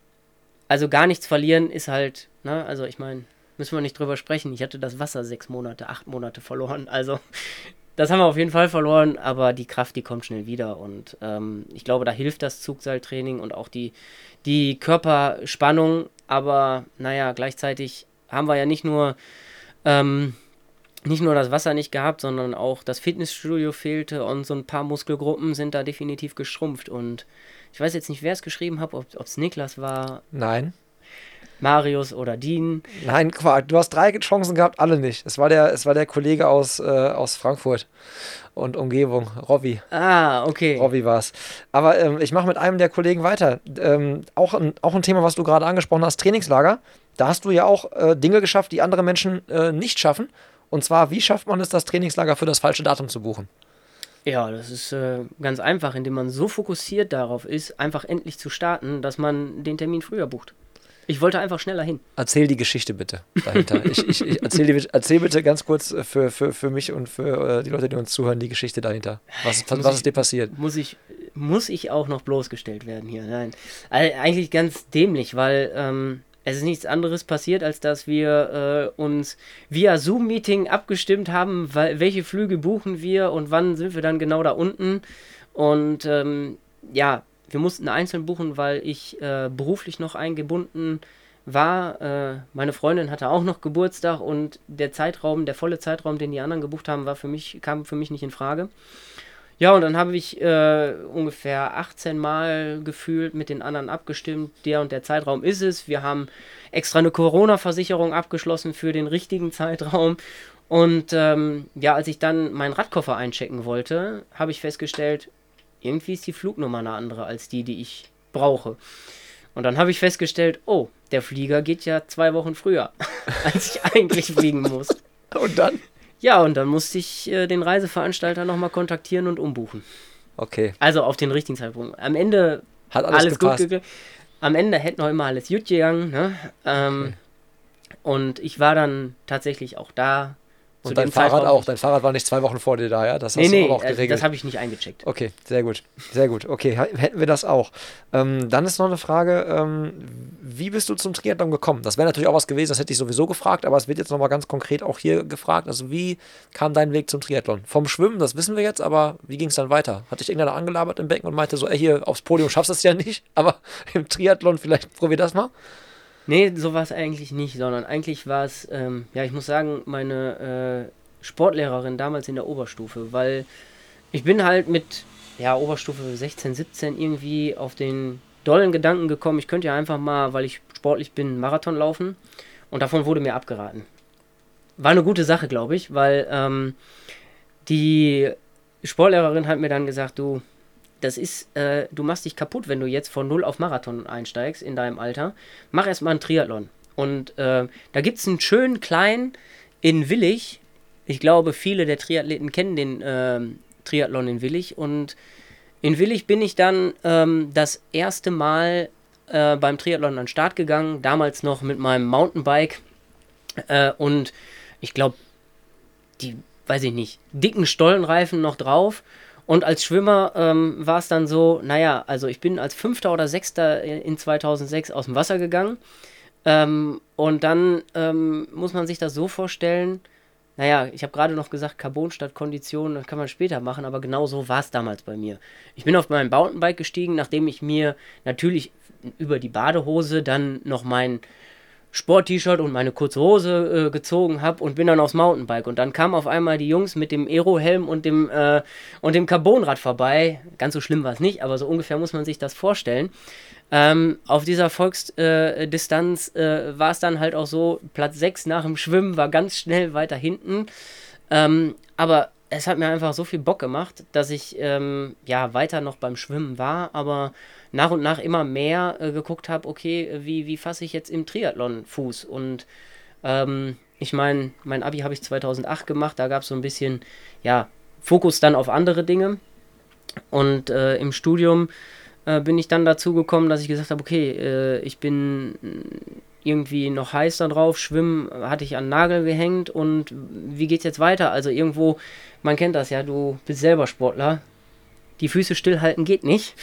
Speaker 3: also gar nichts verlieren ist halt, ne, also ich meine, müssen wir nicht drüber sprechen. Ich hatte das Wasser sechs Monate, acht Monate verloren. Also das haben wir auf jeden Fall verloren, aber die Kraft, die kommt schnell wieder. Und ähm, ich glaube, da hilft das Zugseiltraining und auch die, die Körperspannung. Aber naja, gleichzeitig haben wir ja nicht nur, ähm, nicht nur das Wasser nicht gehabt, sondern auch das Fitnessstudio fehlte und so ein paar Muskelgruppen sind da definitiv geschrumpft. Und ich weiß jetzt nicht, wer es geschrieben hat, ob es Niklas war.
Speaker 2: Nein.
Speaker 3: Marius oder Dean.
Speaker 2: Nein, Quark, du hast drei Chancen gehabt, alle nicht. Es war der, es war der Kollege aus, äh, aus Frankfurt und Umgebung, Robby.
Speaker 3: Ah, okay.
Speaker 2: Robby war es. Aber ähm, ich mache mit einem der Kollegen weiter. Ähm, auch, ein, auch ein Thema, was du gerade angesprochen hast, Trainingslager. Da hast du ja auch äh, Dinge geschafft, die andere Menschen äh, nicht schaffen. Und zwar, wie schafft man es, das Trainingslager für das falsche Datum zu buchen?
Speaker 3: Ja, das ist äh, ganz einfach, indem man so fokussiert darauf ist, einfach endlich zu starten, dass man den Termin früher bucht. Ich wollte einfach schneller hin.
Speaker 2: Erzähl die Geschichte bitte dahinter. ich, ich, ich erzähl, die, erzähl, bitte ganz kurz für, für, für mich und für äh, die Leute, die uns zuhören, die Geschichte dahinter. Was, was, was ist dir passiert?
Speaker 3: Muss ich, muss ich auch noch bloßgestellt werden hier? Nein. Also eigentlich ganz dämlich, weil ähm, es ist nichts anderes passiert, als dass wir äh, uns via Zoom-Meeting abgestimmt haben, weil, welche Flüge buchen wir und wann sind wir dann genau da unten. Und ähm, ja, wir mussten einzeln buchen, weil ich äh, beruflich noch eingebunden war. Äh, meine Freundin hatte auch noch Geburtstag und der Zeitraum, der volle Zeitraum, den die anderen gebucht haben, war für mich, kam für mich nicht in Frage. Ja, und dann habe ich äh, ungefähr 18 Mal gefühlt mit den anderen abgestimmt, der und der Zeitraum ist es. Wir haben extra eine Corona-Versicherung abgeschlossen für den richtigen Zeitraum. Und ähm, ja, als ich dann meinen Radkoffer einchecken wollte, habe ich festgestellt, irgendwie ist die Flugnummer eine andere als die, die ich brauche. Und dann habe ich festgestellt, oh, der Flieger geht ja zwei Wochen früher, als ich eigentlich fliegen muss.
Speaker 2: Und dann?
Speaker 3: Ja, und dann musste ich äh, den Reiseveranstalter nochmal kontaktieren und umbuchen.
Speaker 2: Okay.
Speaker 3: Also auf den richtigen Zeitpunkt. Am Ende
Speaker 2: hat alles, alles gut
Speaker 3: gegangen. Am Ende hätte noch immer alles gut gegangen. Ne? Ähm, okay. Und ich war dann tatsächlich auch da
Speaker 2: und dein Fahrrad auch. Dein Fahrrad war nicht zwei Wochen vor dir da, ja?
Speaker 3: Das hast nee, du auch geregelt. das habe ich nicht eingecheckt.
Speaker 2: Okay, sehr gut. Sehr gut. Okay, hätten wir das auch. Ähm, dann ist noch eine Frage, ähm, wie bist du zum Triathlon gekommen? Das wäre natürlich auch was gewesen, das hätte ich sowieso gefragt, aber es wird jetzt nochmal ganz konkret auch hier gefragt. Also wie kam dein Weg zum Triathlon? Vom Schwimmen, das wissen wir jetzt, aber wie ging es dann weiter? Hat dich irgendeiner angelabert im Becken und meinte so, ey, hier aufs Podium schaffst du es ja nicht, aber im Triathlon vielleicht probier das mal?
Speaker 3: Nee, so war es eigentlich nicht, sondern eigentlich war es, ähm, ja, ich muss sagen, meine äh, Sportlehrerin damals in der Oberstufe, weil ich bin halt mit, ja, Oberstufe 16, 17 irgendwie auf den dollen Gedanken gekommen, ich könnte ja einfach mal, weil ich sportlich bin, Marathon laufen und davon wurde mir abgeraten. War eine gute Sache, glaube ich, weil ähm, die Sportlehrerin hat mir dann gesagt, du, das ist, äh, du machst dich kaputt, wenn du jetzt von Null auf Marathon einsteigst in deinem Alter. Mach erstmal einen Triathlon. Und äh, da gibt es einen schönen kleinen in Willig. Ich glaube, viele der Triathleten kennen den äh, Triathlon in Willig. Und in Willig bin ich dann ähm, das erste Mal äh, beim Triathlon an den Start gegangen. Damals noch mit meinem Mountainbike. Äh, und ich glaube, die, weiß ich nicht, dicken Stollenreifen noch drauf und als Schwimmer ähm, war es dann so, naja, also ich bin als Fünfter oder Sechster in 2006 aus dem Wasser gegangen. Ähm, und dann ähm, muss man sich das so vorstellen, naja, ich habe gerade noch gesagt, Carbon statt Kondition, das kann man später machen, aber genau so war es damals bei mir. Ich bin auf mein Mountainbike gestiegen, nachdem ich mir natürlich über die Badehose dann noch mein Sport-T-Shirt und meine kurze Hose äh, gezogen habe und bin dann aufs Mountainbike. Und dann kamen auf einmal die Jungs mit dem Aero-Helm und dem, äh, und dem Carbonrad vorbei. Ganz so schlimm war es nicht, aber so ungefähr muss man sich das vorstellen. Ähm, auf dieser Volksdistanz äh, war es dann halt auch so, Platz 6 nach dem Schwimmen war ganz schnell weiter hinten. Ähm, aber es hat mir einfach so viel Bock gemacht, dass ich ähm, ja weiter noch beim Schwimmen war, aber nach und nach immer mehr äh, geguckt habe, okay, wie, wie fasse ich jetzt im Triathlon Fuß? Und ähm, ich meine, mein Abi habe ich 2008 gemacht, da gab es so ein bisschen, ja, Fokus dann auf andere Dinge. Und äh, im Studium äh, bin ich dann dazu gekommen, dass ich gesagt habe, okay, äh, ich bin irgendwie noch heiß da drauf, Schwimmen hatte ich an Nagel gehängt und wie geht's jetzt weiter? Also irgendwo, man kennt das ja, du bist selber Sportler, die Füße stillhalten geht nicht.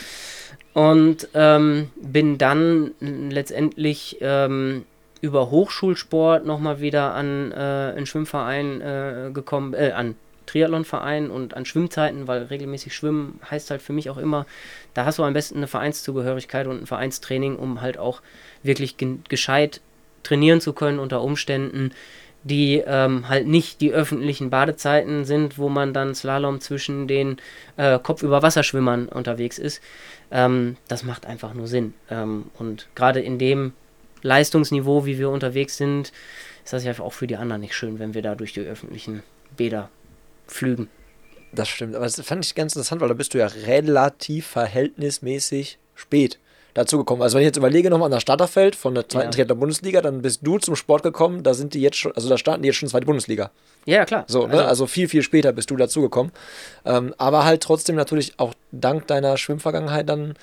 Speaker 3: Und ähm, bin dann letztendlich ähm, über Hochschulsport nochmal wieder an äh, einen Schwimmverein äh, gekommen, äh, an Triathlonverein und an Schwimmzeiten, weil regelmäßig schwimmen heißt halt für mich auch immer, da hast du am besten eine Vereinszugehörigkeit und ein Vereinstraining, um halt auch wirklich gescheit trainieren zu können unter Umständen, die ähm, halt nicht die öffentlichen Badezeiten sind, wo man dann Slalom zwischen den äh, Kopfüberwasserschwimmern unterwegs ist. Ähm, das macht einfach nur Sinn. Ähm, und gerade in dem Leistungsniveau, wie wir unterwegs sind, ist das ja auch für die anderen nicht schön, wenn wir da durch die öffentlichen Bäder flügen.
Speaker 2: Das stimmt, aber das fand ich ganz interessant, weil da bist du ja relativ verhältnismäßig spät dazugekommen. Also wenn ich jetzt überlege nochmal an das Starterfeld von der zweiten ja. Triathlon-Bundesliga, dann bist du zum Sport gekommen, da sind die jetzt schon, also da starten die jetzt schon zweite Bundesliga.
Speaker 3: Ja, klar.
Speaker 2: So, ne? also, also viel, viel später bist du dazugekommen. Ähm, aber halt trotzdem natürlich auch dank deiner Schwimmvergangenheit dann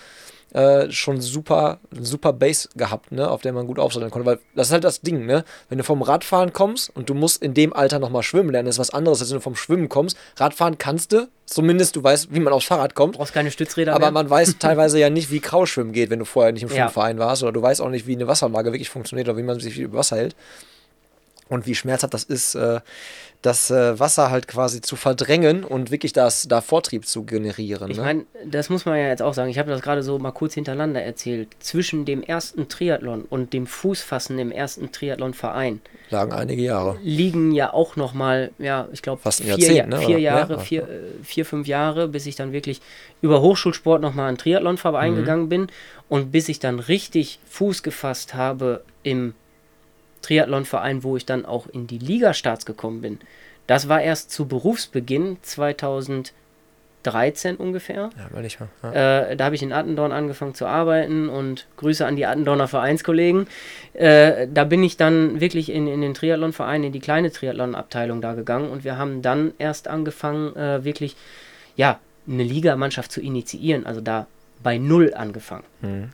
Speaker 2: äh, schon super, super Base gehabt, ne, auf der man gut aufsatteln konnte. Weil das ist halt das Ding, ne? Wenn du vom Radfahren kommst und du musst in dem Alter nochmal schwimmen lernen, ist was anderes, als wenn du vom Schwimmen kommst. Radfahren kannst du, zumindest du weißt, wie man aufs Fahrrad kommt.
Speaker 3: Du brauchst keine Stützräder
Speaker 2: Aber mehr. man weiß teilweise ja nicht, wie Krauschwimmen geht, wenn du vorher nicht im Schwimmverein ja. warst. Oder du weißt auch nicht, wie eine Wasserlage wirklich funktioniert oder wie man sich über Wasser hält. Und wie schmerzhaft das ist, äh, das äh, Wasser halt quasi zu verdrängen und wirklich das, da Vortrieb zu generieren.
Speaker 3: Ich ne? meine, das muss man ja jetzt auch sagen. Ich habe das gerade so mal kurz hintereinander erzählt. Zwischen dem ersten Triathlon und dem Fußfassen im ersten Triathlon-Verein
Speaker 2: lagen einige Jahre.
Speaker 3: Liegen ja auch noch mal, ja, ich glaube, vier,
Speaker 2: Jahrzehnt, ne?
Speaker 3: vier Jahre, ja. vier, äh, vier, fünf Jahre, bis ich dann wirklich über Hochschulsport noch mal an Triathlon-Verein mhm. gegangen bin und bis ich dann richtig Fuß gefasst habe im Triathlonverein, wo ich dann auch in die Ligastarts gekommen bin. Das war erst zu Berufsbeginn 2013 ungefähr.
Speaker 2: Ja, weil ich mal.
Speaker 3: Ja. Äh, da habe ich in Attendorn angefangen zu arbeiten und Grüße an die Attendorner Vereinskollegen. Äh, da bin ich dann wirklich in, in den Triathlonverein, in die kleine Triathlon-Abteilung da gegangen und wir haben dann erst angefangen, äh, wirklich, ja, eine Ligamannschaft zu initiieren. Also da bei Null angefangen. Mhm.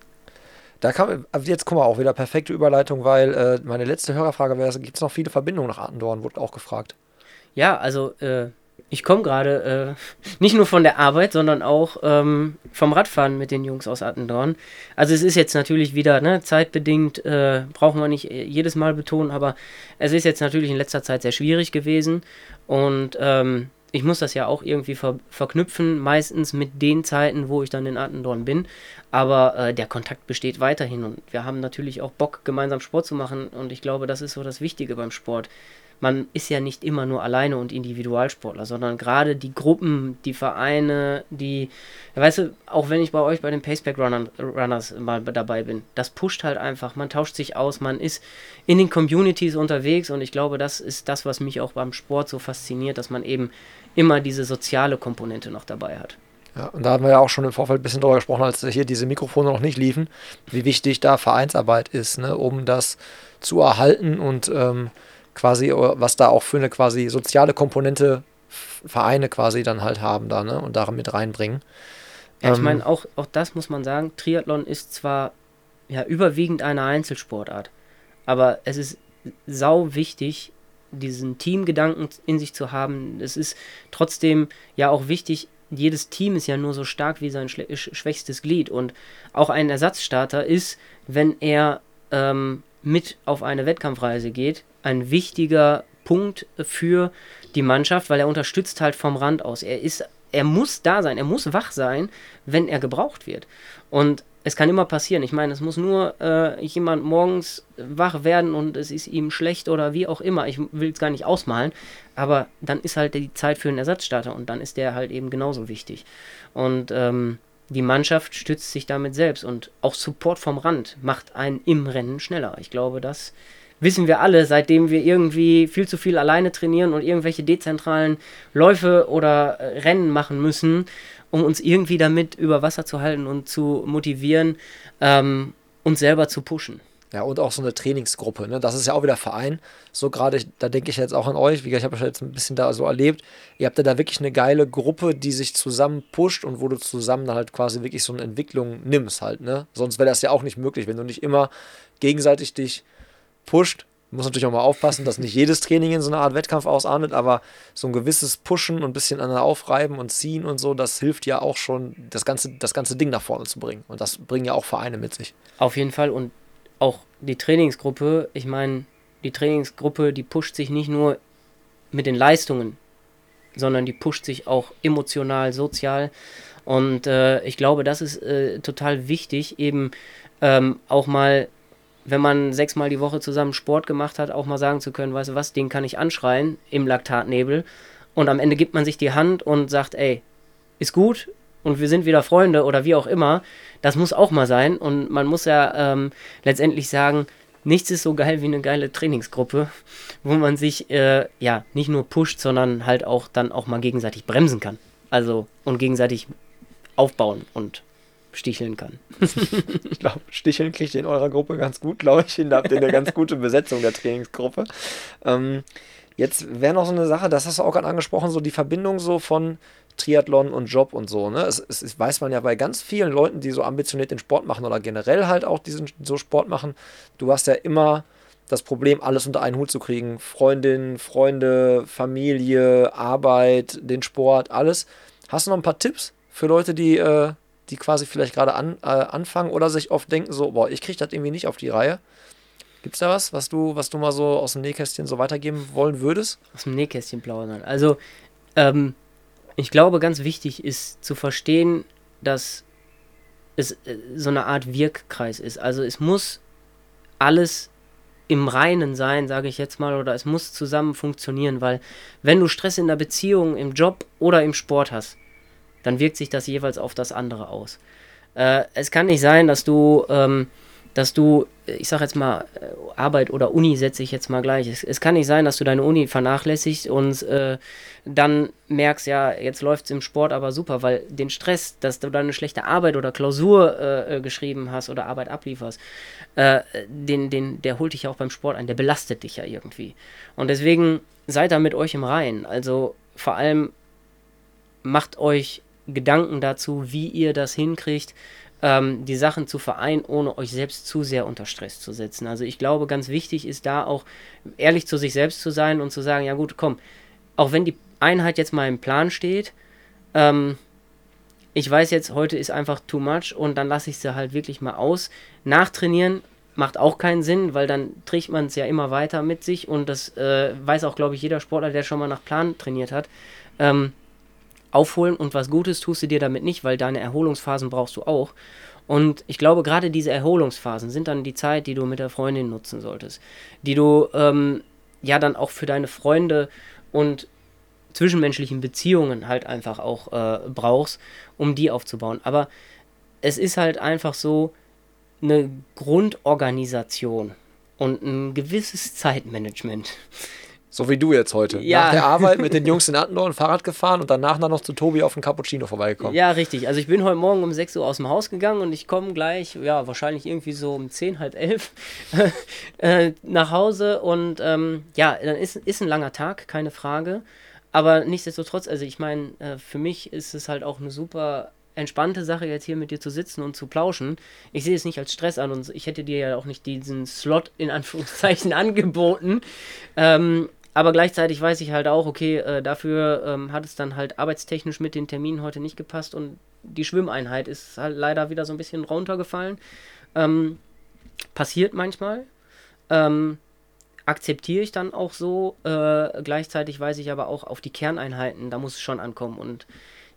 Speaker 2: Da kam, jetzt kommen wir auch wieder perfekte Überleitung, weil äh, meine letzte Hörerfrage wäre, gibt es noch viele Verbindungen nach Attendorn, wurde auch gefragt.
Speaker 3: Ja, also äh, ich komme gerade äh, nicht nur von der Arbeit, sondern auch ähm, vom Radfahren mit den Jungs aus Attendorn. Also es ist jetzt natürlich wieder ne, zeitbedingt, äh, brauchen wir nicht äh, jedes Mal betonen, aber es ist jetzt natürlich in letzter Zeit sehr schwierig gewesen und ähm, ich muss das ja auch irgendwie ver verknüpfen, meistens mit den Zeiten, wo ich dann in Attendorn bin. Aber äh, der Kontakt besteht weiterhin und wir haben natürlich auch Bock, gemeinsam Sport zu machen. Und ich glaube, das ist so das Wichtige beim Sport. Man ist ja nicht immer nur alleine und Individualsportler, sondern gerade die Gruppen, die Vereine, die, weißt du, auch wenn ich bei euch bei den Paceback Runners mal dabei bin, das pusht halt einfach. Man tauscht sich aus, man ist in den Communities unterwegs und ich glaube, das ist das, was mich auch beim Sport so fasziniert, dass man eben immer diese soziale Komponente noch dabei hat.
Speaker 2: Ja, und da hatten wir ja auch schon im Vorfeld ein bisschen drüber gesprochen, als hier diese Mikrofone noch nicht liefen, wie wichtig da Vereinsarbeit ist, ne, um das zu erhalten und ähm, quasi, was da auch für eine quasi soziale Komponente Vereine quasi dann halt haben da, ne, und darin mit reinbringen.
Speaker 3: Ja, ich ähm, meine, auch, auch das muss man sagen, Triathlon ist zwar ja überwiegend eine Einzelsportart, aber es ist sau wichtig, diesen Teamgedanken in sich zu haben. Es ist trotzdem ja auch wichtig, jedes Team ist ja nur so stark wie sein schwächstes Glied. Und auch ein Ersatzstarter ist, wenn er ähm, mit auf eine Wettkampfreise geht, ein wichtiger Punkt für die Mannschaft, weil er unterstützt halt vom Rand aus. Er ist, er muss da sein, er muss wach sein, wenn er gebraucht wird. Und es kann immer passieren. Ich meine, es muss nur äh, jemand morgens wach werden und es ist ihm schlecht oder wie auch immer. Ich will es gar nicht ausmalen. Aber dann ist halt die Zeit für einen Ersatzstarter und dann ist der halt eben genauso wichtig. Und ähm, die Mannschaft stützt sich damit selbst und auch Support vom Rand macht einen im Rennen schneller. Ich glaube, das wissen wir alle, seitdem wir irgendwie viel zu viel alleine trainieren und irgendwelche dezentralen Läufe oder äh, Rennen machen müssen um uns irgendwie damit über Wasser zu halten und zu motivieren, ähm, uns selber zu pushen.
Speaker 2: Ja, und auch so eine Trainingsgruppe, ne? Das ist ja auch wieder Verein. So gerade, da denke ich jetzt auch an euch, wie gesagt, ich habe euch jetzt ein bisschen da so erlebt. Ihr habt ja da wirklich eine geile Gruppe, die sich zusammen pusht und wo du zusammen dann halt quasi wirklich so eine Entwicklung nimmst halt, ne? Sonst wäre das ja auch nicht möglich, wenn du nicht immer gegenseitig dich pusht muss natürlich auch mal aufpassen, dass nicht jedes Training in so eine Art Wettkampf ausartet, aber so ein gewisses Pushen und ein bisschen an aufreiben und ziehen und so, das hilft ja auch schon, das ganze, das ganze Ding nach vorne zu bringen. Und das bringen ja auch Vereine mit sich.
Speaker 3: Auf jeden Fall. Und auch die Trainingsgruppe, ich meine, die Trainingsgruppe, die pusht sich nicht nur mit den Leistungen, sondern die pusht sich auch emotional, sozial. Und äh, ich glaube, das ist äh, total wichtig, eben ähm, auch mal wenn man sechsmal die Woche zusammen Sport gemacht hat, auch mal sagen zu können, weißt du was, den kann ich anschreien im Laktatnebel. Und am Ende gibt man sich die Hand und sagt, ey, ist gut und wir sind wieder Freunde oder wie auch immer. Das muss auch mal sein. Und man muss ja ähm, letztendlich sagen, nichts ist so geil wie eine geile Trainingsgruppe, wo man sich äh, ja nicht nur pusht, sondern halt auch dann auch mal gegenseitig bremsen kann. Also und gegenseitig aufbauen und sticheln kann.
Speaker 2: ich glaube, Sticheln kriegt ihr in eurer Gruppe ganz gut, glaube ich. Da habt ihr eine ganz gute Besetzung der Trainingsgruppe. Ähm, jetzt wäre noch so eine Sache, das hast du auch gerade angesprochen, so die Verbindung so von Triathlon und Job und so. Ne? Es, es, weiß man ja bei ganz vielen Leuten, die so ambitioniert den Sport machen oder generell halt auch diesen so Sport machen. Du hast ja immer das Problem, alles unter einen Hut zu kriegen. Freundin, Freunde, Familie, Arbeit, den Sport, alles. Hast du noch ein paar Tipps für Leute, die, äh, die quasi vielleicht gerade an, äh, anfangen oder sich oft denken, so, boah, ich kriege das irgendwie nicht auf die Reihe? Gibt es da was, was du, was du mal so aus dem Nähkästchen so weitergeben wollen würdest?
Speaker 3: Aus dem Nähkästchen plaudern. Also, ähm, ich glaube, ganz wichtig ist zu verstehen, dass es äh, so eine Art Wirkkreis ist. Also es muss alles im Reinen sein, sage ich jetzt mal, oder es muss zusammen funktionieren, weil wenn du Stress in der Beziehung, im Job oder im Sport hast, dann wirkt sich das jeweils auf das andere aus. Äh, es kann nicht sein, dass du ähm, dass du, ich sag jetzt mal, äh, Arbeit oder Uni setze ich jetzt mal gleich. Es, es kann nicht sein, dass du deine Uni vernachlässigst und äh, dann merkst, ja, jetzt läuft es im Sport aber super, weil den Stress, dass du dann eine schlechte Arbeit oder Klausur äh, äh, geschrieben hast oder Arbeit ablieferst, äh, den, den, der holt dich ja auch beim Sport ein, der belastet dich ja irgendwie. Und deswegen seid da mit euch im Reinen. Also vor allem macht euch Gedanken dazu, wie ihr das hinkriegt ähm, die Sachen zu vereinen, ohne euch selbst zu sehr unter Stress zu setzen. Also ich glaube, ganz wichtig ist da auch ehrlich zu sich selbst zu sein und zu sagen, ja gut, komm, auch wenn die Einheit jetzt mal im Plan steht, ähm, ich weiß jetzt, heute ist einfach too much und dann lasse ich sie halt wirklich mal aus. Nachtrainieren macht auch keinen Sinn, weil dann trägt man es ja immer weiter mit sich und das äh, weiß auch, glaube ich, jeder Sportler, der schon mal nach Plan trainiert hat. Ähm, aufholen und was Gutes tust du dir damit nicht, weil deine Erholungsphasen brauchst du auch. Und ich glaube, gerade diese Erholungsphasen sind dann die Zeit, die du mit der Freundin nutzen solltest, die du ähm, ja dann auch für deine Freunde und zwischenmenschlichen Beziehungen halt einfach auch äh, brauchst, um die aufzubauen. Aber es ist halt einfach so eine Grundorganisation und ein gewisses Zeitmanagement.
Speaker 2: So wie du jetzt heute. Ja. Nach der Arbeit mit den Jungs in Attendorn Fahrrad gefahren und danach dann noch zu Tobi auf den Cappuccino vorbeigekommen.
Speaker 3: Ja, richtig. Also ich bin heute Morgen um 6 Uhr aus dem Haus gegangen und ich komme gleich, ja, wahrscheinlich irgendwie so um 10, halb 11 äh, nach Hause und ähm, ja, dann ist, ist ein langer Tag, keine Frage. Aber nichtsdestotrotz, also ich meine, äh, für mich ist es halt auch eine super entspannte Sache, jetzt hier mit dir zu sitzen und zu plauschen. Ich sehe es nicht als Stress an und ich hätte dir ja auch nicht diesen Slot in Anführungszeichen angeboten. Ähm, aber gleichzeitig weiß ich halt auch, okay, äh, dafür ähm, hat es dann halt arbeitstechnisch mit den Terminen heute nicht gepasst und die Schwimmeinheit ist halt leider wieder so ein bisschen runtergefallen. Ähm, passiert manchmal. Ähm, akzeptiere ich dann auch so. Äh, gleichzeitig weiß ich aber auch auf die Kerneinheiten, da muss es schon ankommen. Und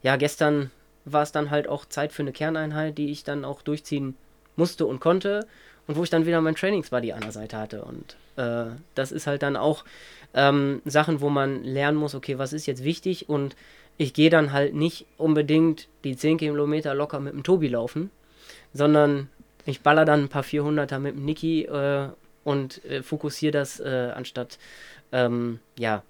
Speaker 3: ja, gestern war es dann halt auch Zeit für eine Kerneinheit, die ich dann auch durchziehen musste und konnte. Und wo ich dann wieder mein Trainingsbuddy an der Seite hatte. Und äh, das ist halt dann auch ähm, Sachen, wo man lernen muss, okay, was ist jetzt wichtig? Und ich gehe dann halt nicht unbedingt die 10 Kilometer locker mit dem Tobi laufen, sondern ich baller dann ein paar 400er mit dem Niki äh, und äh, fokussiere das, äh, anstatt ähm, ja,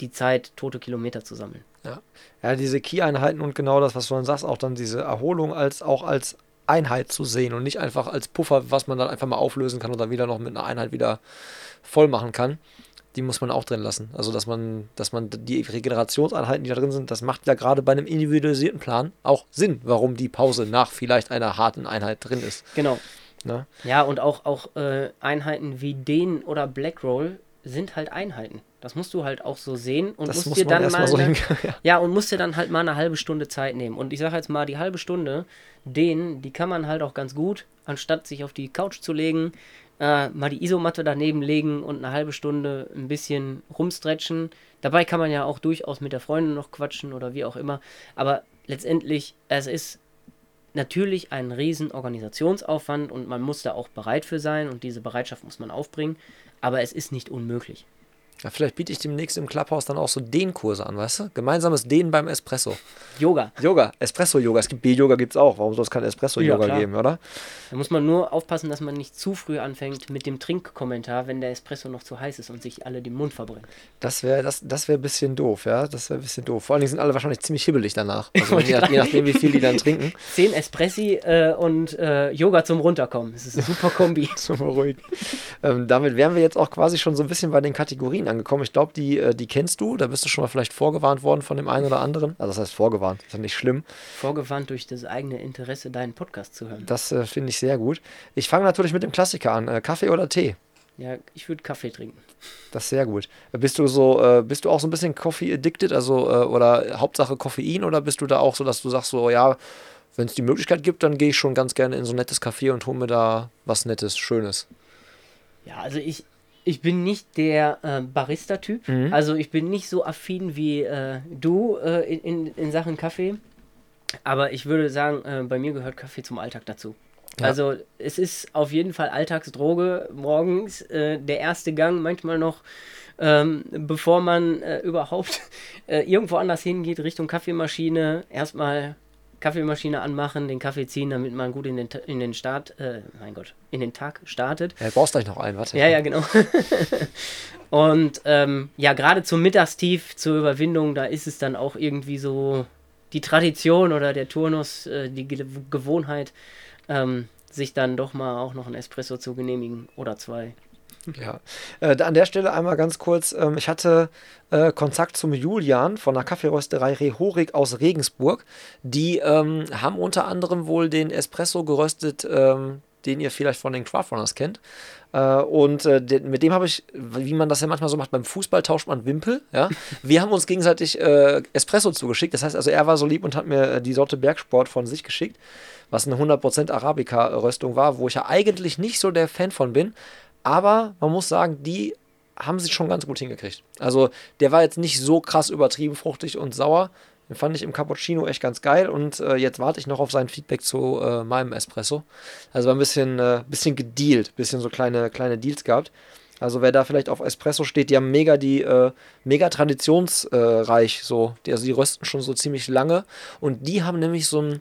Speaker 3: die Zeit, tote Kilometer zu sammeln.
Speaker 2: Ja, ja diese Key-Einheiten und genau das, was du dann sagst, auch dann diese Erholung als auch als Einheit zu sehen und nicht einfach als Puffer, was man dann einfach mal auflösen kann und dann wieder noch mit einer Einheit wieder voll machen kann die muss man auch drin lassen. Also, dass man, dass man die Regenerationseinheiten, die da drin sind, das macht ja gerade bei einem individualisierten Plan auch Sinn, warum die Pause nach vielleicht einer harten Einheit drin ist.
Speaker 3: Genau. Ne? Ja, und auch, auch äh, Einheiten wie den oder Blackroll sind halt Einheiten. Das musst du halt auch so sehen und das musst muss dir dann mal, so eine, ja. ja. und musst dir dann halt mal eine halbe Stunde Zeit nehmen. Und ich sage jetzt mal, die halbe Stunde, den, die kann man halt auch ganz gut, anstatt sich auf die Couch zu legen, äh, mal die Isomatte daneben legen und eine halbe Stunde ein bisschen rumstretchen. Dabei kann man ja auch durchaus mit der Freundin noch quatschen oder wie auch immer. Aber letztendlich, es ist natürlich ein riesen Organisationsaufwand und man muss da auch bereit für sein und diese Bereitschaft muss man aufbringen. Aber es ist nicht unmöglich.
Speaker 2: Ja, vielleicht biete ich demnächst im Clubhouse dann auch so Dehnkurse an, weißt du? Gemeinsames Dehnen beim Espresso.
Speaker 3: Yoga.
Speaker 2: Yoga, Espresso-Yoga. Es gibt B-Yoga, gibt es auch. Warum soll es kein Espresso-Yoga
Speaker 3: Ja,
Speaker 2: geben, oder?
Speaker 3: Da muss man nur aufpassen, dass man nicht zu früh anfängt mit dem Trinkkommentar, wenn der Espresso noch zu heiß ist und sich alle den Mund verbrennen.
Speaker 2: Das wäre das, das wär ein bisschen doof, ja. Das wäre ein bisschen doof. Vor allen Dingen sind alle wahrscheinlich ziemlich hibbelig danach. Also je, nach, je nachdem, wie viel die dann trinken.
Speaker 3: Zehn Espressi äh, und äh, Yoga zum Runterkommen. Das ist eine super Kombi.
Speaker 2: Mal ruhig. Ähm, damit wären wir jetzt auch quasi schon so ein bisschen bei den Kategorien angekommen. Ich glaube, die, äh, die kennst du. Da bist du schon mal vielleicht vorgewarnt worden von dem einen oder anderen. Also das heißt vorgewarnt, ist ja nicht schlimm.
Speaker 3: Vorgewandt durch das eigene Interesse, deinen Podcast zu hören.
Speaker 2: Das äh, finde ich sehr gut. Ich fange natürlich mit dem Klassiker an. Äh, Kaffee oder Tee?
Speaker 3: Ja, ich würde Kaffee trinken.
Speaker 2: Das ist sehr gut. Bist du so, äh, bist du auch so ein bisschen Coffee addicted, also äh, oder Hauptsache Koffein oder bist du da auch so, dass du sagst so, ja, wenn es die Möglichkeit gibt, dann gehe ich schon ganz gerne in so ein nettes Café und hole mir da was Nettes, Schönes.
Speaker 3: Ja, also ich, ich bin nicht der äh, Barista-Typ.
Speaker 2: Mhm.
Speaker 3: Also ich bin nicht so affin wie äh, du äh, in, in, Sachen Kaffee. Aber ich würde sagen, äh, bei mir gehört Kaffee zum Alltag dazu.
Speaker 2: Ja.
Speaker 3: Also es ist auf jeden Fall Alltagsdroge morgens, äh, der erste Gang, manchmal noch, ähm, bevor man äh, überhaupt irgendwo anders hingeht, Richtung Kaffeemaschine, erstmal Kaffeemaschine anmachen, den Kaffee ziehen, damit man gut in den, in den Start, äh, mein Gott, in den Tag startet.
Speaker 2: Ja, du brauchst gleich noch einen, warte.
Speaker 3: Ja, ja, genau. Und ähm, ja, gerade zum Mittagstief, zur Überwindung, da ist es dann auch irgendwie so die Tradition oder der Turnus, äh, die Ge Gewohnheit, ähm, sich dann doch mal auch noch ein Espresso zu genehmigen oder zwei.
Speaker 2: Ja. Äh, an der Stelle einmal ganz kurz, ähm, ich hatte äh, Kontakt zum Julian von der Kaffeerösterei Rehorik aus Regensburg. Die ähm, haben unter anderem wohl den Espresso geröstet, ähm, den ihr vielleicht von den Craftrunners kennt. Äh, und äh, den, mit dem habe ich, wie man das ja manchmal so macht, beim Fußball tauscht man Wimpel. Ja? Wir haben uns gegenseitig äh, Espresso zugeschickt. Das heißt also, er war so lieb und hat mir äh, die Sorte Bergsport von sich geschickt, was eine 100% Arabica-Röstung war, wo ich ja eigentlich nicht so der Fan von bin. Aber man muss sagen, die haben sie schon ganz gut hingekriegt. Also der war jetzt nicht so krass übertrieben fruchtig und sauer. Den fand ich im Cappuccino echt ganz geil und äh, jetzt warte ich noch auf sein Feedback zu äh, meinem Espresso. Also war ein bisschen, äh, bisschen gedealt, bisschen so kleine, kleine Deals gehabt. Also wer da vielleicht auf Espresso steht, die haben mega die, äh, mega traditionsreich so. Die, also die rösten schon so ziemlich lange und die haben nämlich so ein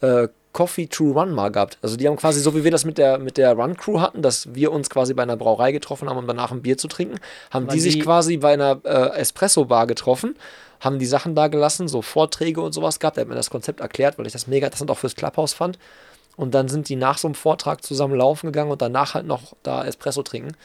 Speaker 2: äh, Coffee to Run mal gehabt. Also die haben quasi so wie wir das mit der mit der Run Crew hatten, dass wir uns quasi bei einer Brauerei getroffen haben, um danach ein Bier zu trinken, haben
Speaker 3: Weil
Speaker 2: die sich
Speaker 3: die-
Speaker 2: quasi bei einer äh, Espresso Bar getroffen, haben die Sachen da gelassen, so Vorträge und sowas gehabt. Er hat mir das Konzept erklärt, weil ich das mega interessant auch fürs Clubhouse fand. Und dann sind die nach so einem Vortrag zusammen laufen gegangen und danach halt noch da Espresso trinken.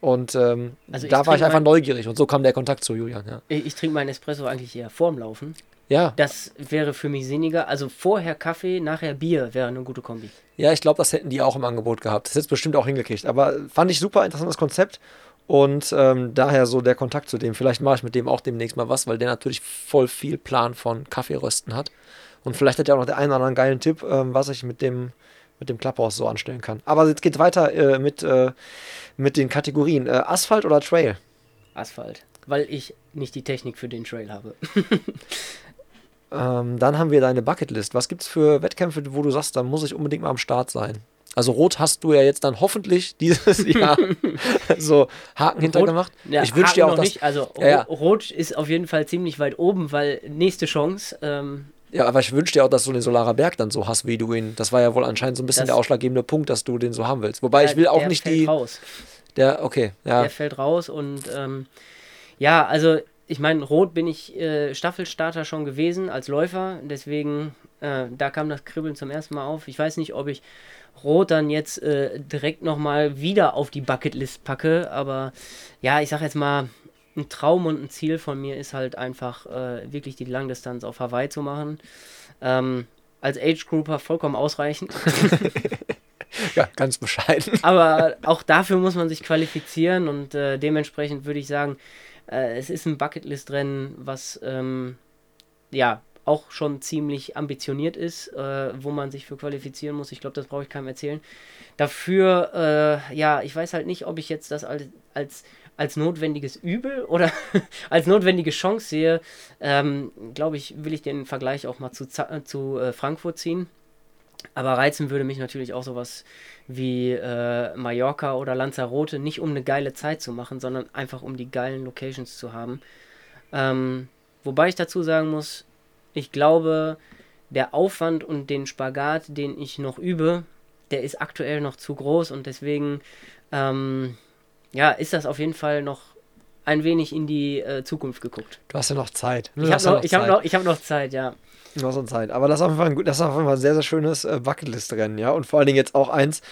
Speaker 2: Und ähm,
Speaker 3: Also
Speaker 2: da war ich einfach neugierig und so kam der Kontakt zu Julian, ja.
Speaker 3: Ich, ich trinke meinen Espresso eigentlich eher vorm Laufen.
Speaker 2: Ja,
Speaker 3: Das wäre für mich sinniger. Also vorher Kaffee, nachher Bier wäre eine gute Kombi.
Speaker 2: Ja, ich glaube, das hätten die auch im Angebot gehabt. Das hätte es bestimmt auch hingekriegt. Aber fand ich super interessantes Konzept. Und ähm, daher so der Kontakt zu dem. Vielleicht mache ich mit dem auch demnächst mal was, weil der natürlich voll viel Plan von Kaffeerösten hat. Und vielleicht hat er auch noch der einen oder anderen geilen Tipp, ähm, was ich mit dem, mit dem Clubhouse so anstellen kann. Aber jetzt geht's weiter äh, mit, äh, mit den Kategorien. Äh, Asphalt oder Trail?
Speaker 3: Asphalt. Weil ich nicht die Technik für den Trail habe.
Speaker 2: Ähm, dann haben wir deine Bucketlist. Was gibt's für Wettkämpfe, wo du sagst, da muss ich unbedingt mal am Start sein? Also Rot hast du ja jetzt dann hoffentlich dieses Jahr so Haken hintergemacht.
Speaker 3: Ja,
Speaker 2: ich wünsche dir auch,
Speaker 3: noch nicht. Also
Speaker 2: Ja, ja.
Speaker 3: Ro- Rot ist auf jeden Fall ziemlich weit oben, weil nächste Chance. Ähm,
Speaker 2: ja, aber ich wünsche dir auch, dass du den Solarer Berg dann so hast, wie du ihn. Das war ja wohl anscheinend so ein bisschen
Speaker 3: Das-
Speaker 2: der ausschlaggebende Punkt, dass du den so haben willst. Wobei ich will auch
Speaker 3: der
Speaker 2: nicht
Speaker 3: fällt
Speaker 2: die.
Speaker 3: Raus.
Speaker 2: Der, okay, ja.
Speaker 3: Der fällt raus und ähm, ja, also ich meine, Rot bin ich äh, Staffelstarter schon gewesen als Läufer, deswegen äh, da kam das Kribbeln zum ersten Mal auf. Ich weiß nicht, ob ich Rot dann jetzt äh, direkt nochmal wieder auf die Bucketlist packe, aber ja, ich sag jetzt mal, ein Traum und ein Ziel von mir ist halt einfach äh, wirklich die Langdistanz auf Hawaii zu machen. Ähm, als Age Grouper vollkommen ausreichend.
Speaker 2: ja, ganz bescheiden.
Speaker 3: Aber auch dafür muss man sich qualifizieren und äh, dementsprechend würde ich sagen, äh, es ist ein Bucketlist-Rennen, was ähm, ja auch schon ziemlich ambitioniert ist, äh, wo man sich für qualifizieren muss. Ich glaube, das brauche ich keinem erzählen. Dafür, äh, ja, ich weiß halt nicht, ob ich jetzt das als, als, als notwendiges Übel oder als notwendige Chance sehe. Ähm, glaube ich, will ich den Vergleich auch mal zu, zu äh, Frankfurt ziehen. Aber reizen würde mich natürlich auch sowas wie äh, Mallorca oder Lanzarote, nicht um eine geile Zeit zu machen, sondern einfach um die geilen Locations zu haben. Ähm, wobei ich dazu sagen muss, ich glaube, der Aufwand und den Spagat, den ich noch übe, der ist aktuell noch zu groß und deswegen ähm, ja, ist das auf jeden Fall noch ein wenig in die äh, Zukunft geguckt.
Speaker 2: Du hast ja noch Zeit. Du
Speaker 3: ich habe noch, ich hab noch, ich hab noch Zeit, ja.
Speaker 2: Du hast noch Zeit. Aber das ist auf jeden Fall ein, gut- das ist auf jeden Fall sehr, sehr schönes äh, Bucketlist-Rennen, ja. Und vor allen Dingen jetzt auch eins,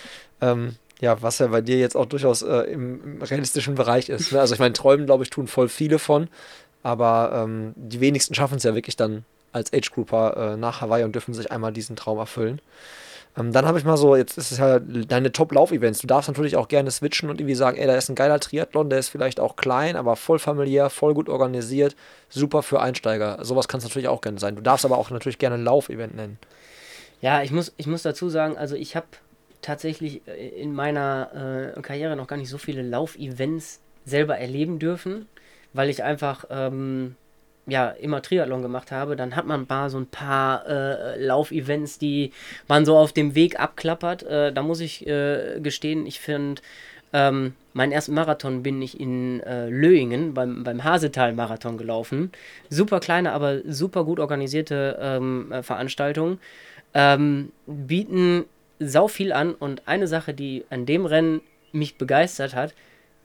Speaker 2: ähm, ja, was ja bei dir jetzt auch durchaus äh, im, im realistischen Bereich ist. Ne? Also ich meine, Träumen, glaube ich, tun voll viele von, aber ähm, die wenigsten schaffen es ja wirklich dann als Age-Grouper äh, nach Hawaii und dürfen sich einmal diesen Traum erfüllen. Ähm, dann habe ich mal so, jetzt ist es ja deine Top-Lauf-Events. Du darfst natürlich auch gerne switchen und irgendwie sagen, ey, da ist ein geiler Triathlon, der ist vielleicht auch klein, aber voll familiär, voll gut organisiert, super für Einsteiger. Sowas kann es natürlich auch gerne sein. Du darfst aber auch natürlich gerne ein Lauf-Event nennen.
Speaker 3: Ja, ich muss, ich muss dazu sagen, also ich habe tatsächlich äh, in meiner äh, Karriere noch gar nicht so viele Laufevents selber erleben dürfen, weil ich einfach ähm, ja immer Triathlon gemacht habe. Dann hat man ein paar so ein paar äh, Laufevents, die man so auf dem Weg abklappert. Äh, da muss ich äh, gestehen, ich finde ähm, meinen ersten Marathon bin ich in äh, Löingen beim, beim Hasetal-Marathon gelaufen. Super kleine, aber super gut organisierte ähm, äh, Veranstaltung. Ähm, bieten sau viel an und eine Sache, die an dem Rennen mich begeistert hat,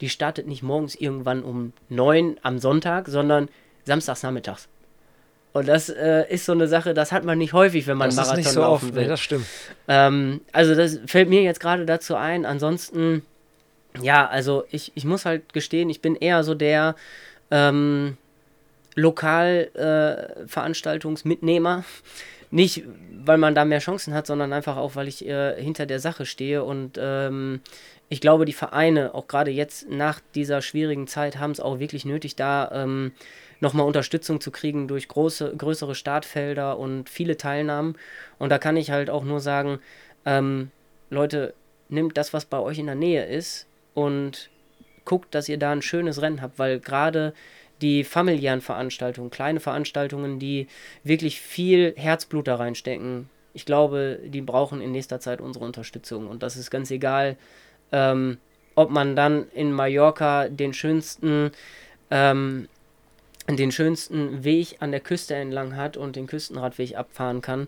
Speaker 3: die startet nicht morgens irgendwann um 9 am Sonntag, sondern samstags nachmittags. Und das äh, ist so eine Sache, das hat man nicht häufig, wenn man
Speaker 2: das
Speaker 3: Marathon
Speaker 2: ist nicht so
Speaker 3: laufen
Speaker 2: oft,
Speaker 3: will.
Speaker 2: nee, das stimmt.
Speaker 3: Ähm, also das fällt mir jetzt gerade dazu ein. Ansonsten, ja, also ich, ich muss halt gestehen, ich bin eher so der ähm, Lokalveranstaltungsmitnehmer. Nicht, weil man da mehr Chancen hat, sondern einfach auch, weil ich äh, hinter der Sache stehe. Und ähm, ich glaube, die Vereine, auch gerade jetzt nach dieser schwierigen Zeit, haben es auch wirklich nötig, da ähm, nochmal Unterstützung zu kriegen durch große, größere Startfelder und viele Teilnahmen. Und da kann ich halt auch nur sagen, ähm, Leute, nehmt das, was bei euch in der Nähe ist und guckt, dass ihr da ein schönes Rennen habt, weil gerade die familiären Veranstaltungen, kleine Veranstaltungen, die wirklich viel Herzblut da reinstecken, ich glaube, die brauchen in nächster Zeit unsere Unterstützung. Und das ist ganz egal, ähm, ob man dann in Mallorca den schönsten, ähm, den schönsten Weg an der Küste entlang hat und den Küstenradweg abfahren kann.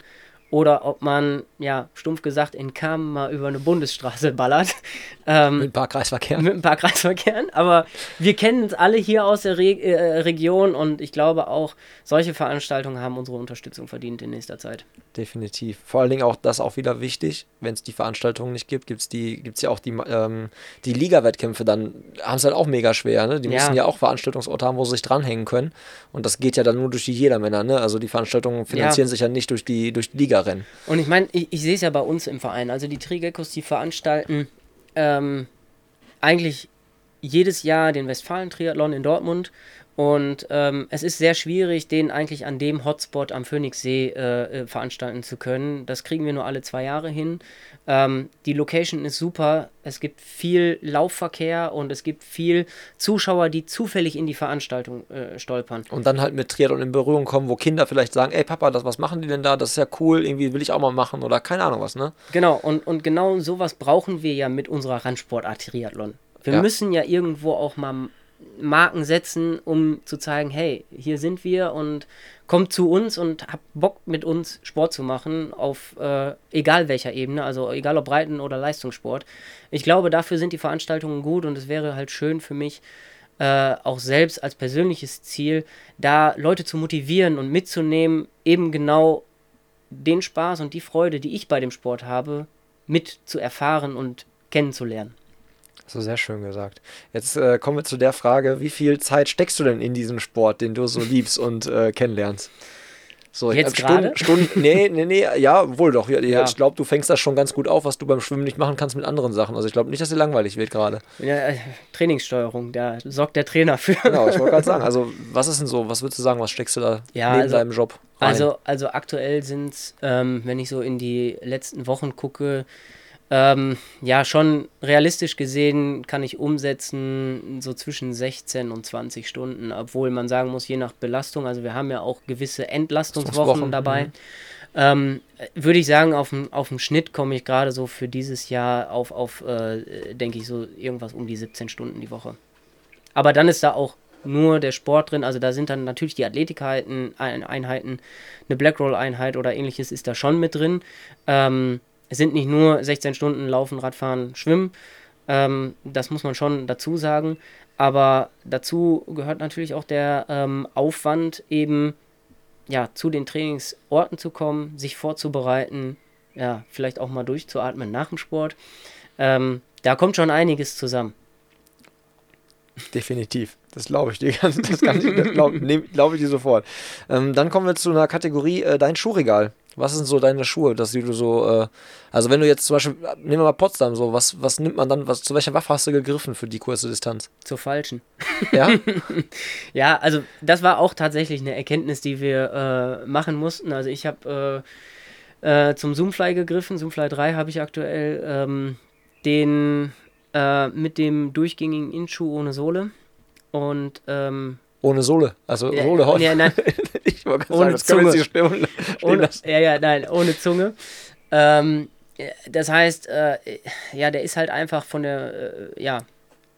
Speaker 3: Oder ob man, ja, stumpf gesagt, in Kam mal über eine Bundesstraße ballert. Ähm,
Speaker 2: Mit ein paar Kreisverkehren.
Speaker 3: mit ein paar Kreisverkehren, aber wir kennen uns alle hier aus der Re äh, Region und ich glaube auch, solche Veranstaltungen haben unsere Unterstützung verdient in nächster Zeit.
Speaker 2: Definitiv. Vor allen Dingen auch das auch wieder wichtig, wenn es die Veranstaltungen nicht gibt, gibt es die, gibt's ja auch die, ähm, die Liga-Wettkämpfe, dann haben es halt auch mega schwer. Ne? Die
Speaker 3: Ja.
Speaker 2: müssen ja auch Veranstaltungsorte haben, wo sie sich dranhängen können. Und das geht ja dann nur durch die Jedermänner. Ne? Also die Veranstaltungen finanzieren sich ja nicht durch die, durch die Ligarennen.
Speaker 3: Und ich meine, ich, ich sehe es ja bei uns im Verein. Also die Trigekos, die veranstalten ähm, eigentlich jedes Jahr den Westfalen-Triathlon in Dortmund. Und ähm, es ist sehr schwierig, den eigentlich an dem Hotspot am Phoenixsee äh, äh, veranstalten zu können. Das kriegen wir nur alle zwei Jahre hin. Ähm, die Location ist super. Es gibt viel Laufverkehr und es gibt viel Zuschauer, die zufällig in die Veranstaltung äh, stolpern.
Speaker 2: Und dann halt mit Triathlon in Berührung kommen, wo Kinder vielleicht sagen, ey Papa, das, was machen die denn da? Das ist ja cool, irgendwie will ich auch mal machen oder keine Ahnung was, ne?
Speaker 3: Genau, und, und genau sowas brauchen wir ja mit unserer Randsportart Triathlon. Wir
Speaker 2: Ja.
Speaker 3: müssen ja irgendwo auch mal Marken setzen, um zu zeigen, hey, hier sind wir und kommt zu uns und habt Bock mit uns Sport zu machen, auf äh, egal welcher Ebene, also egal ob Breiten- oder Leistungssport. Ich glaube, dafür sind die Veranstaltungen gut und es wäre halt schön für mich, äh, auch selbst als persönliches Ziel, da Leute zu motivieren und mitzunehmen, eben genau den Spaß und die Freude, die ich bei dem Sport habe, mit zu erfahren und kennenzulernen.
Speaker 2: So sehr schön gesagt. Jetzt äh, kommen wir zu der Frage, wie viel Zeit steckst du denn in diesen Sport, den du so liebst und äh, kennenlernst? So,
Speaker 3: Jetzt
Speaker 2: Stunden,
Speaker 3: gerade?
Speaker 2: Stunden, nee, nee, nee, ja, wohl doch. Ja, ja.
Speaker 3: Ja.
Speaker 2: Ich glaube, du fängst das schon ganz gut auf, was du beim Schwimmen nicht machen kannst mit anderen Sachen. Also ich glaube nicht, dass dir langweilig wird gerade.
Speaker 3: Ja, äh, Trainingssteuerung, da sorgt der Trainer für.
Speaker 2: Genau, ich wollte gerade sagen, also was ist denn so, was würdest du sagen, was steckst du da
Speaker 3: Ja,
Speaker 2: neben
Speaker 3: also-
Speaker 2: deinem Job rein?
Speaker 3: Also, also aktuell sind es, ähm, wenn ich so in die letzten Wochen gucke, Ähm, ja, schon realistisch gesehen kann ich umsetzen so zwischen 16 und 20 Stunden, obwohl man sagen muss, je nach Belastung, also wir haben ja auch gewisse Entlastungswochen dabei. Mhm. Ähm, Würde ich sagen, auf dem Schnitt komme ich gerade so für dieses Jahr auf, auf äh, denke ich, so irgendwas um die 17 Stunden die Woche. Aber dann ist da auch nur der Sport drin. Also da sind dann natürlich die Athletikeinheiten, eine Blackroll-Einheit oder ähnliches ist da schon mit drin. Ähm, es sind nicht nur 16 Stunden Laufen, Radfahren, Schwimmen. Ähm, das muss man schon dazu sagen. Aber dazu gehört natürlich auch der ähm, Aufwand, eben ja, zu den Trainingsorten zu kommen, sich vorzubereiten, ja, vielleicht auch mal durchzuatmen nach dem Sport. Ähm, da kommt schon einiges zusammen.
Speaker 2: Definitiv. Das glaube ich dir. Das, das glaube glaub ich dir sofort. Ähm, dann kommen wir zu einer Kategorie, äh, dein Schuhregal. Was sind so deine Schuhe, dass du so, äh, also wenn du jetzt zum Beispiel, nehmen wir mal Potsdam, so, was, was nimmt man dann, was, zu welcher Waffe hast du gegriffen für die kurze Distanz?
Speaker 3: Zur falschen.
Speaker 2: Ja?
Speaker 3: ja, also das war auch tatsächlich eine Erkenntnis, die wir äh, machen mussten. Also ich habe äh, äh, zum Zoomfly gegriffen, Zoomfly 3 habe ich aktuell, ähm, den äh, mit dem durchgängigen Inschuh ohne Sohle und ähm,
Speaker 2: ohne Sohle, also ja, Sohle heute. Ja,
Speaker 3: nein.
Speaker 2: ich wollte ohne sagen, das Zunge.
Speaker 3: Ohne, ja, ja, nein, ohne Zunge. Ähm, das heißt, äh, ja, der ist halt einfach von der, äh, ja,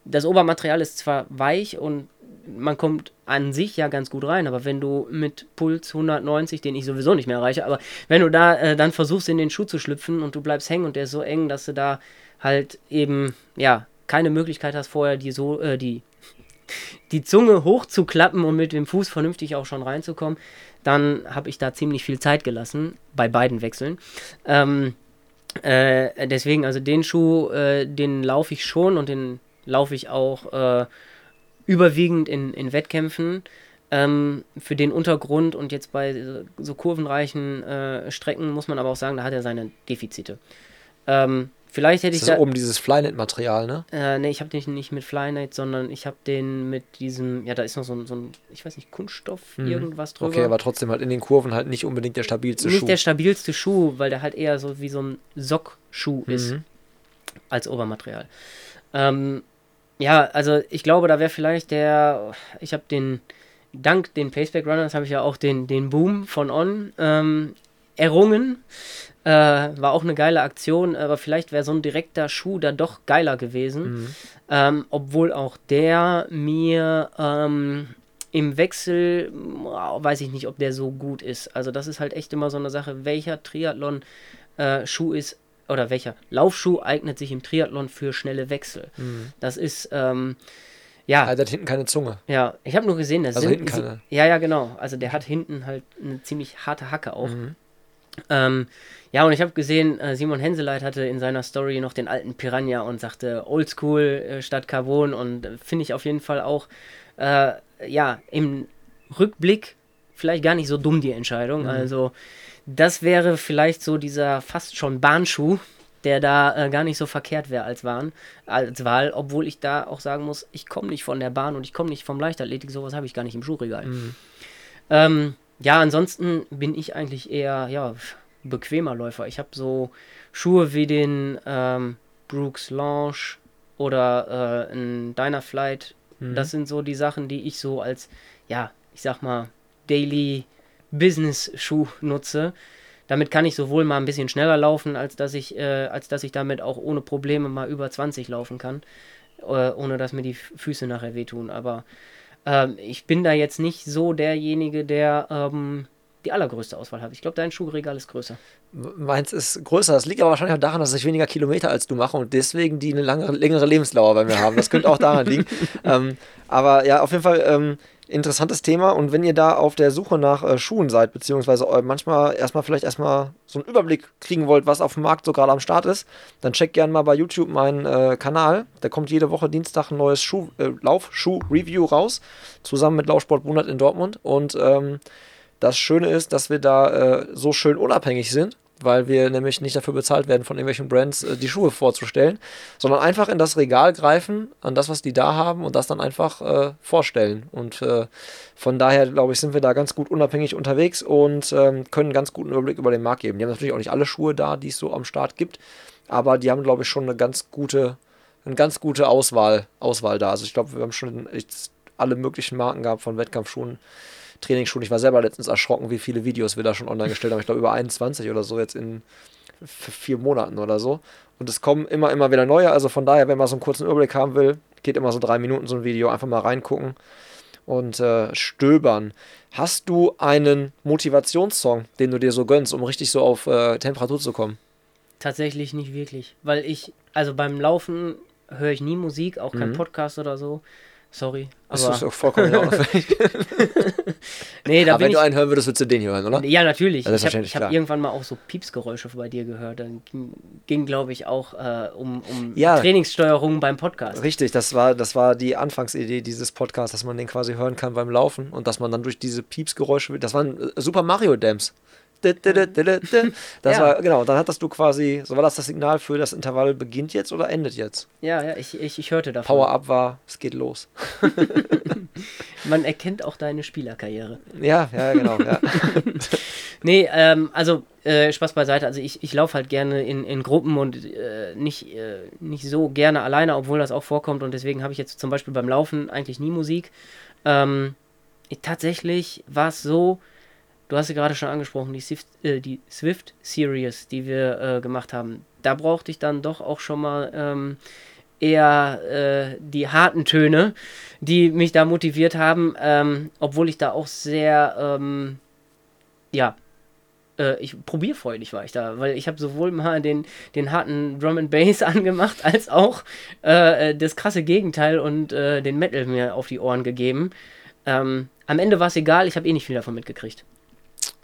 Speaker 3: das Obermaterial ist zwar weich und man kommt an sich ja ganz gut rein, aber wenn du mit Puls 190, den ich sowieso nicht mehr erreiche, aber wenn du da äh, dann versuchst in den Schuh zu schlüpfen und du bleibst hängen und der ist so eng, dass du da halt eben, ja, keine Möglichkeit hast, vorher die, so äh, die, die Zunge hochzuklappen und mit dem Fuß vernünftig auch schon reinzukommen, dann habe ich da ziemlich viel Zeit gelassen, bei beiden Wechseln. Ähm, äh, deswegen, also den Schuh, äh, den laufe ich schon und den laufe ich auch äh, überwiegend in, in Wettkämpfen. Ähm, für den Untergrund und jetzt bei so kurvenreichen äh, Strecken muss man aber auch sagen, da hat er seine Defizite. Ähm, Vielleicht hätte
Speaker 2: das
Speaker 3: ich
Speaker 2: ist da oben dieses Flynet-Material, ne?
Speaker 3: Äh, ne, ich habe den nicht mit Flynet, sondern ich habe den mit diesem, ja, da ist noch so ein, so ein ich weiß nicht, Kunststoff, mhm. irgendwas drüber.
Speaker 2: Okay, aber trotzdem halt in den Kurven halt nicht unbedingt der stabilste
Speaker 3: nicht
Speaker 2: Schuh.
Speaker 3: Nicht der stabilste Schuh, weil der halt eher so wie so ein Sockschuh mhm. ist als Obermaterial. Ähm, ja, also ich glaube, da wäre vielleicht der, ich habe den, dank den Paceback Runners habe ich ja auch den, den Boom von On ähm, errungen. Äh, war auch eine geile Aktion, aber vielleicht wäre so ein direkter Schuh da doch geiler gewesen. Mhm. Ähm, obwohl auch der mir ähm, im Wechsel, weiß ich nicht, ob der so gut ist. Also das ist halt echt immer so eine Sache, welcher Triathlon-Schuh äh, ist oder welcher Laufschuh eignet sich im Triathlon für schnelle Wechsel. Mhm. Das ist ähm, ja.
Speaker 2: Er hat hinten keine Zunge.
Speaker 3: Ja, ich habe nur gesehen, dass
Speaker 2: also hinten keine.
Speaker 3: Ja, ja, genau. Also der hat hinten halt eine ziemlich harte Hacke auch. Mhm. Ähm, ja, und ich habe gesehen, äh, Simon Henseleit hatte in seiner Story noch den alten Piranha und sagte Oldschool äh, statt Carbon und äh, finde ich auf jeden Fall auch, äh, ja, im Rückblick vielleicht gar nicht so dumm die Entscheidung. Mhm. Also, das wäre vielleicht so dieser fast schon Bahnschuh, der da äh, gar nicht so verkehrt wäre als, als Wahl, obwohl ich da auch sagen muss, ich komme nicht von der Bahn und ich komme nicht vom Leichtathletik, sowas habe ich gar nicht im Schuhregal. Mhm. Ähm, ja, ansonsten bin ich eigentlich eher, ja, bequemer Läufer. Ich habe so Schuhe wie den ähm, Brooks Lounge oder äh, ein Dynaflight. Mhm. Das sind so die Sachen, die ich so als, ja, ich sag mal, Daily Business Schuh nutze. Damit kann ich sowohl mal ein bisschen schneller laufen, als dass ich, äh, als dass ich damit auch ohne Probleme mal über 20 laufen kann, äh, ohne dass mir die Füße nachher wehtun. Aber ähm, ich bin da jetzt nicht so derjenige, der ähm, die allergrößte Auswahl hat. Ich glaube, dein Schuhregal ist größer.
Speaker 2: Meins ist größer. Das liegt aber wahrscheinlich auch daran, dass ich weniger Kilometer als du mache und deswegen die eine lange, längere Lebensdauer bei mir haben. Das könnte auch daran liegen. ähm, aber ja, auf jeden Fall ähm, interessantes Thema. Und wenn ihr da auf der Suche nach äh, Schuhen seid, beziehungsweise manchmal erstmal vielleicht erstmal so einen Überblick kriegen wollt, was auf dem Markt so gerade am Start ist, dann checkt gerne mal bei YouTube meinen äh, Kanal. Da kommt jede Woche Dienstag ein neues Schuh, äh, Laufschuh-Review raus, zusammen mit Laufsport Bundert in Dortmund. Und ähm, das Schöne ist, dass wir da äh, so schön unabhängig sind weil wir nämlich nicht dafür bezahlt werden, von irgendwelchen Brands äh, die Schuhe vorzustellen, sondern einfach in das Regal greifen, an das, was die da haben und das dann einfach äh, vorstellen. Und äh, von daher, glaube ich, sind wir da ganz gut unabhängig unterwegs und ähm, können einen ganz guten Überblick über den Markt geben. Die haben natürlich auch nicht alle Schuhe da, die es so am Start gibt, aber die haben, glaube ich, schon eine ganz gute, eine ganz gute Auswahl, Auswahl da. Also ich glaube, wir haben schon alle möglichen Marken gehabt von Wettkampfschuhen Trainingsschuhen. Ich war selber letztens erschrocken, wie viele Videos wir da schon online gestellt haben. Ich glaube, über 21 oder so jetzt in vier Monaten oder so. Und es kommen immer, immer wieder neue. Also von daher, wenn man so einen kurzen Überblick haben will, geht immer so drei Minuten so ein Video. Einfach mal reingucken und äh, stöbern. Hast du einen Motivationssong, den du dir so gönnst, um richtig so auf äh, Temperatur zu kommen?
Speaker 3: Tatsächlich nicht wirklich. Weil ich, also beim Laufen höre ich nie Musik, auch kein mhm. Podcast oder so. Sorry.
Speaker 2: Aber das ist vollkommen
Speaker 3: nee, da
Speaker 2: aber wenn du einen hören würdest, würdest du den hier hören, oder?
Speaker 3: Ja, natürlich. Ja, ich habe hab irgendwann mal auch so Piepsgeräusche bei dir gehört. Dann ging, ging glaube ich, auch äh, um, um ja, Trainingssteuerung beim Podcast.
Speaker 2: Richtig, das war, das war die Anfangsidee dieses Podcasts, dass man den quasi hören kann beim Laufen und dass man dann durch diese Piepsgeräusche, das waren äh, Super Mario Dams. Das ja. war, genau, dann hattest du quasi, so war das das Signal für das Intervall beginnt jetzt oder endet jetzt?
Speaker 3: Ja, ja, ich, ich, ich hörte davon.
Speaker 2: Power Up war, es geht los.
Speaker 3: Man erkennt auch deine Spielerkarriere.
Speaker 2: Ja, ja, genau. Ja.
Speaker 3: nee, ähm, also äh, Spaß beiseite. Also ich, ich laufe halt gerne in, in Gruppen und äh, nicht, äh, nicht so gerne alleine, obwohl das auch vorkommt. Und deswegen habe ich jetzt zum Beispiel beim Laufen eigentlich nie Musik. Ähm, tatsächlich war es so, Du hast sie gerade schon angesprochen, die Swift, äh, die Swift Series, die wir äh, gemacht haben. Da brauchte ich dann doch auch schon mal ähm, eher äh, die harten Töne, die mich da motiviert haben, ähm, obwohl ich da auch sehr, ähm, ja, äh, ich probierfreudig war ich da, weil ich habe sowohl mal den, den harten Drum and Bass angemacht, als auch äh, das krasse Gegenteil und äh, den Metal mir auf die Ohren gegeben. Ähm, am Ende war es egal, ich habe eh nicht viel davon mitgekriegt.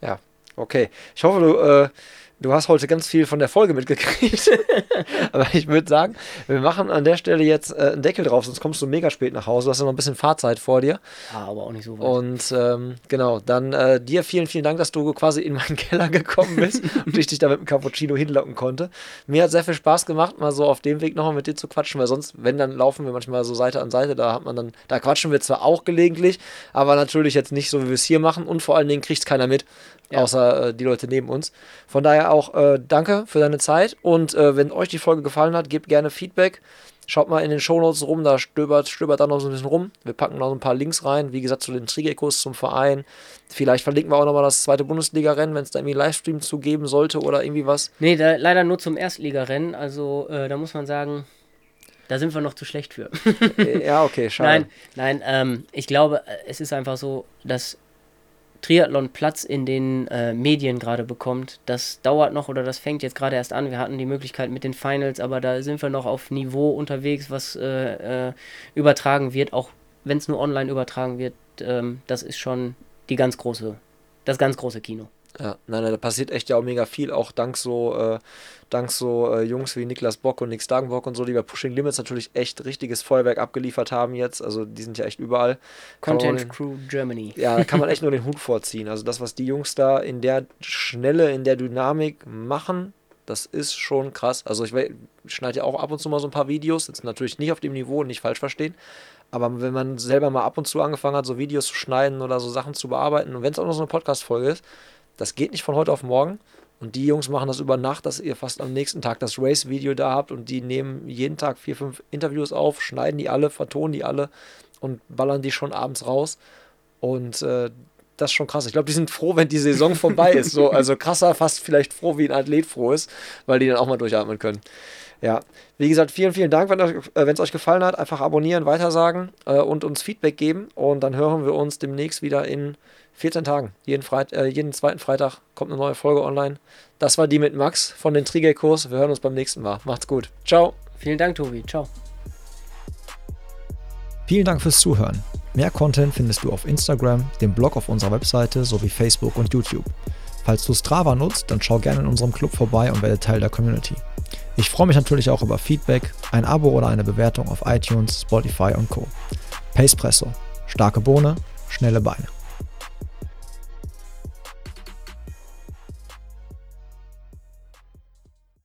Speaker 2: Ja, okay. Ich hoffe, du, äh, du hast heute ganz viel von der Folge mitgekriegt. Aber ich würde sagen, wir machen an der Stelle jetzt äh, einen Deckel drauf, sonst kommst du mega spät nach Hause. Du hast ja noch ein bisschen Fahrzeit vor dir.
Speaker 3: Ja, aber auch nicht so weit.
Speaker 2: Und ähm, genau, dann äh, dir vielen, vielen Dank, dass du quasi in meinen Keller gekommen bist und ich dich da mit dem Cappuccino hinlocken konnte. Mir hat sehr viel Spaß gemacht, mal so auf dem Weg nochmal mit dir zu quatschen, weil sonst, wenn, dann laufen wir manchmal so Seite an Seite. Da hat man dann, da quatschen wir zwar auch gelegentlich, aber natürlich jetzt nicht so, wie wir es hier machen und vor allen Dingen kriegt es keiner mit ja. außer äh, die Leute neben uns. Von daher auch äh, danke für deine Zeit und äh, wenn euch die Folge gefallen hat, gebt gerne Feedback. Schaut mal in den Shownotes rum, da stöbert, stöbert da noch so ein bisschen rum. Wir packen noch ein paar Links rein, wie gesagt, zu den Trigekos, zum Verein. Vielleicht verlinken wir auch nochmal das zweite Bundesliga-Rennen, wenn es da irgendwie Livestream zu geben sollte oder irgendwie was.
Speaker 3: Nee, da, leider nur zum Erstligarennen. Also äh, da muss man sagen, da sind wir noch zu schlecht für.
Speaker 2: ja, okay, schade.
Speaker 3: Nein, nein, ähm, ich glaube, es ist einfach so, dass Triathlon Platz in den äh, Medien gerade bekommt. Das dauert noch oder das fängt jetzt gerade erst an. Wir hatten die Möglichkeit mit den Finals, aber da sind wir noch auf Niveau unterwegs, was äh, äh, übertragen wird, auch wenn es nur online übertragen wird. Ähm, das ist schon die ganz große, das ganz große Kino.
Speaker 2: Ja, nein, nein, da passiert echt ja auch mega viel, auch dank so, äh, dank so äh, Jungs wie Niklas Bock und Nick Stagenbock und so, die bei Pushing Limits natürlich echt richtiges Feuerwerk abgeliefert haben jetzt. Also die sind ja echt überall.
Speaker 3: Content den, Crew Germany.
Speaker 2: Ja, da kann man echt nur den Hut vorziehen. Also das, was die Jungs da in der Schnelle, in der Dynamik machen, das ist schon krass. Also ich, ich schneide ja auch ab und zu mal so ein paar Videos, jetzt natürlich nicht auf dem Niveau, nicht falsch verstehen. Aber wenn man selber mal ab und zu angefangen hat, so Videos zu schneiden oder so Sachen zu bearbeiten und wenn es auch noch so eine Podcast-Folge ist, das geht nicht von heute auf morgen. Und die Jungs machen das über Nacht, dass ihr fast am nächsten Tag das Race-Video da habt und die nehmen jeden Tag vier, fünf Interviews auf, schneiden die alle, vertonen die alle und ballern die schon abends raus. Und äh, das ist schon krass. Ich glaube, die sind froh, wenn die Saison vorbei ist. So, also krasser, fast vielleicht froh, wie ein Athlet froh ist, weil die dann auch mal durchatmen können. Ja, wie gesagt, vielen, vielen Dank, wenn äh, es euch gefallen hat. Einfach abonnieren, weitersagen äh, und uns Feedback geben. Und dann hören wir uns demnächst wieder in 14 Tagen. Jeden, Freit äh, jeden zweiten Freitag kommt eine neue Folge online. Das war die mit Max von den Trigger-Kurs. Wir hören uns beim nächsten Mal. Macht's gut. Ciao.
Speaker 3: Vielen Dank, Tobi. Ciao.
Speaker 2: Vielen Dank fürs Zuhören. Mehr Content findest du auf Instagram, dem Blog auf unserer Webseite sowie Facebook und YouTube. Falls du Strava nutzt, dann schau gerne in unserem Club vorbei und werde Teil der Community. Ich freue mich natürlich auch über Feedback, ein Abo oder eine Bewertung auf iTunes, Spotify und Co. Pacepresso. Starke Bohne, schnelle Beine.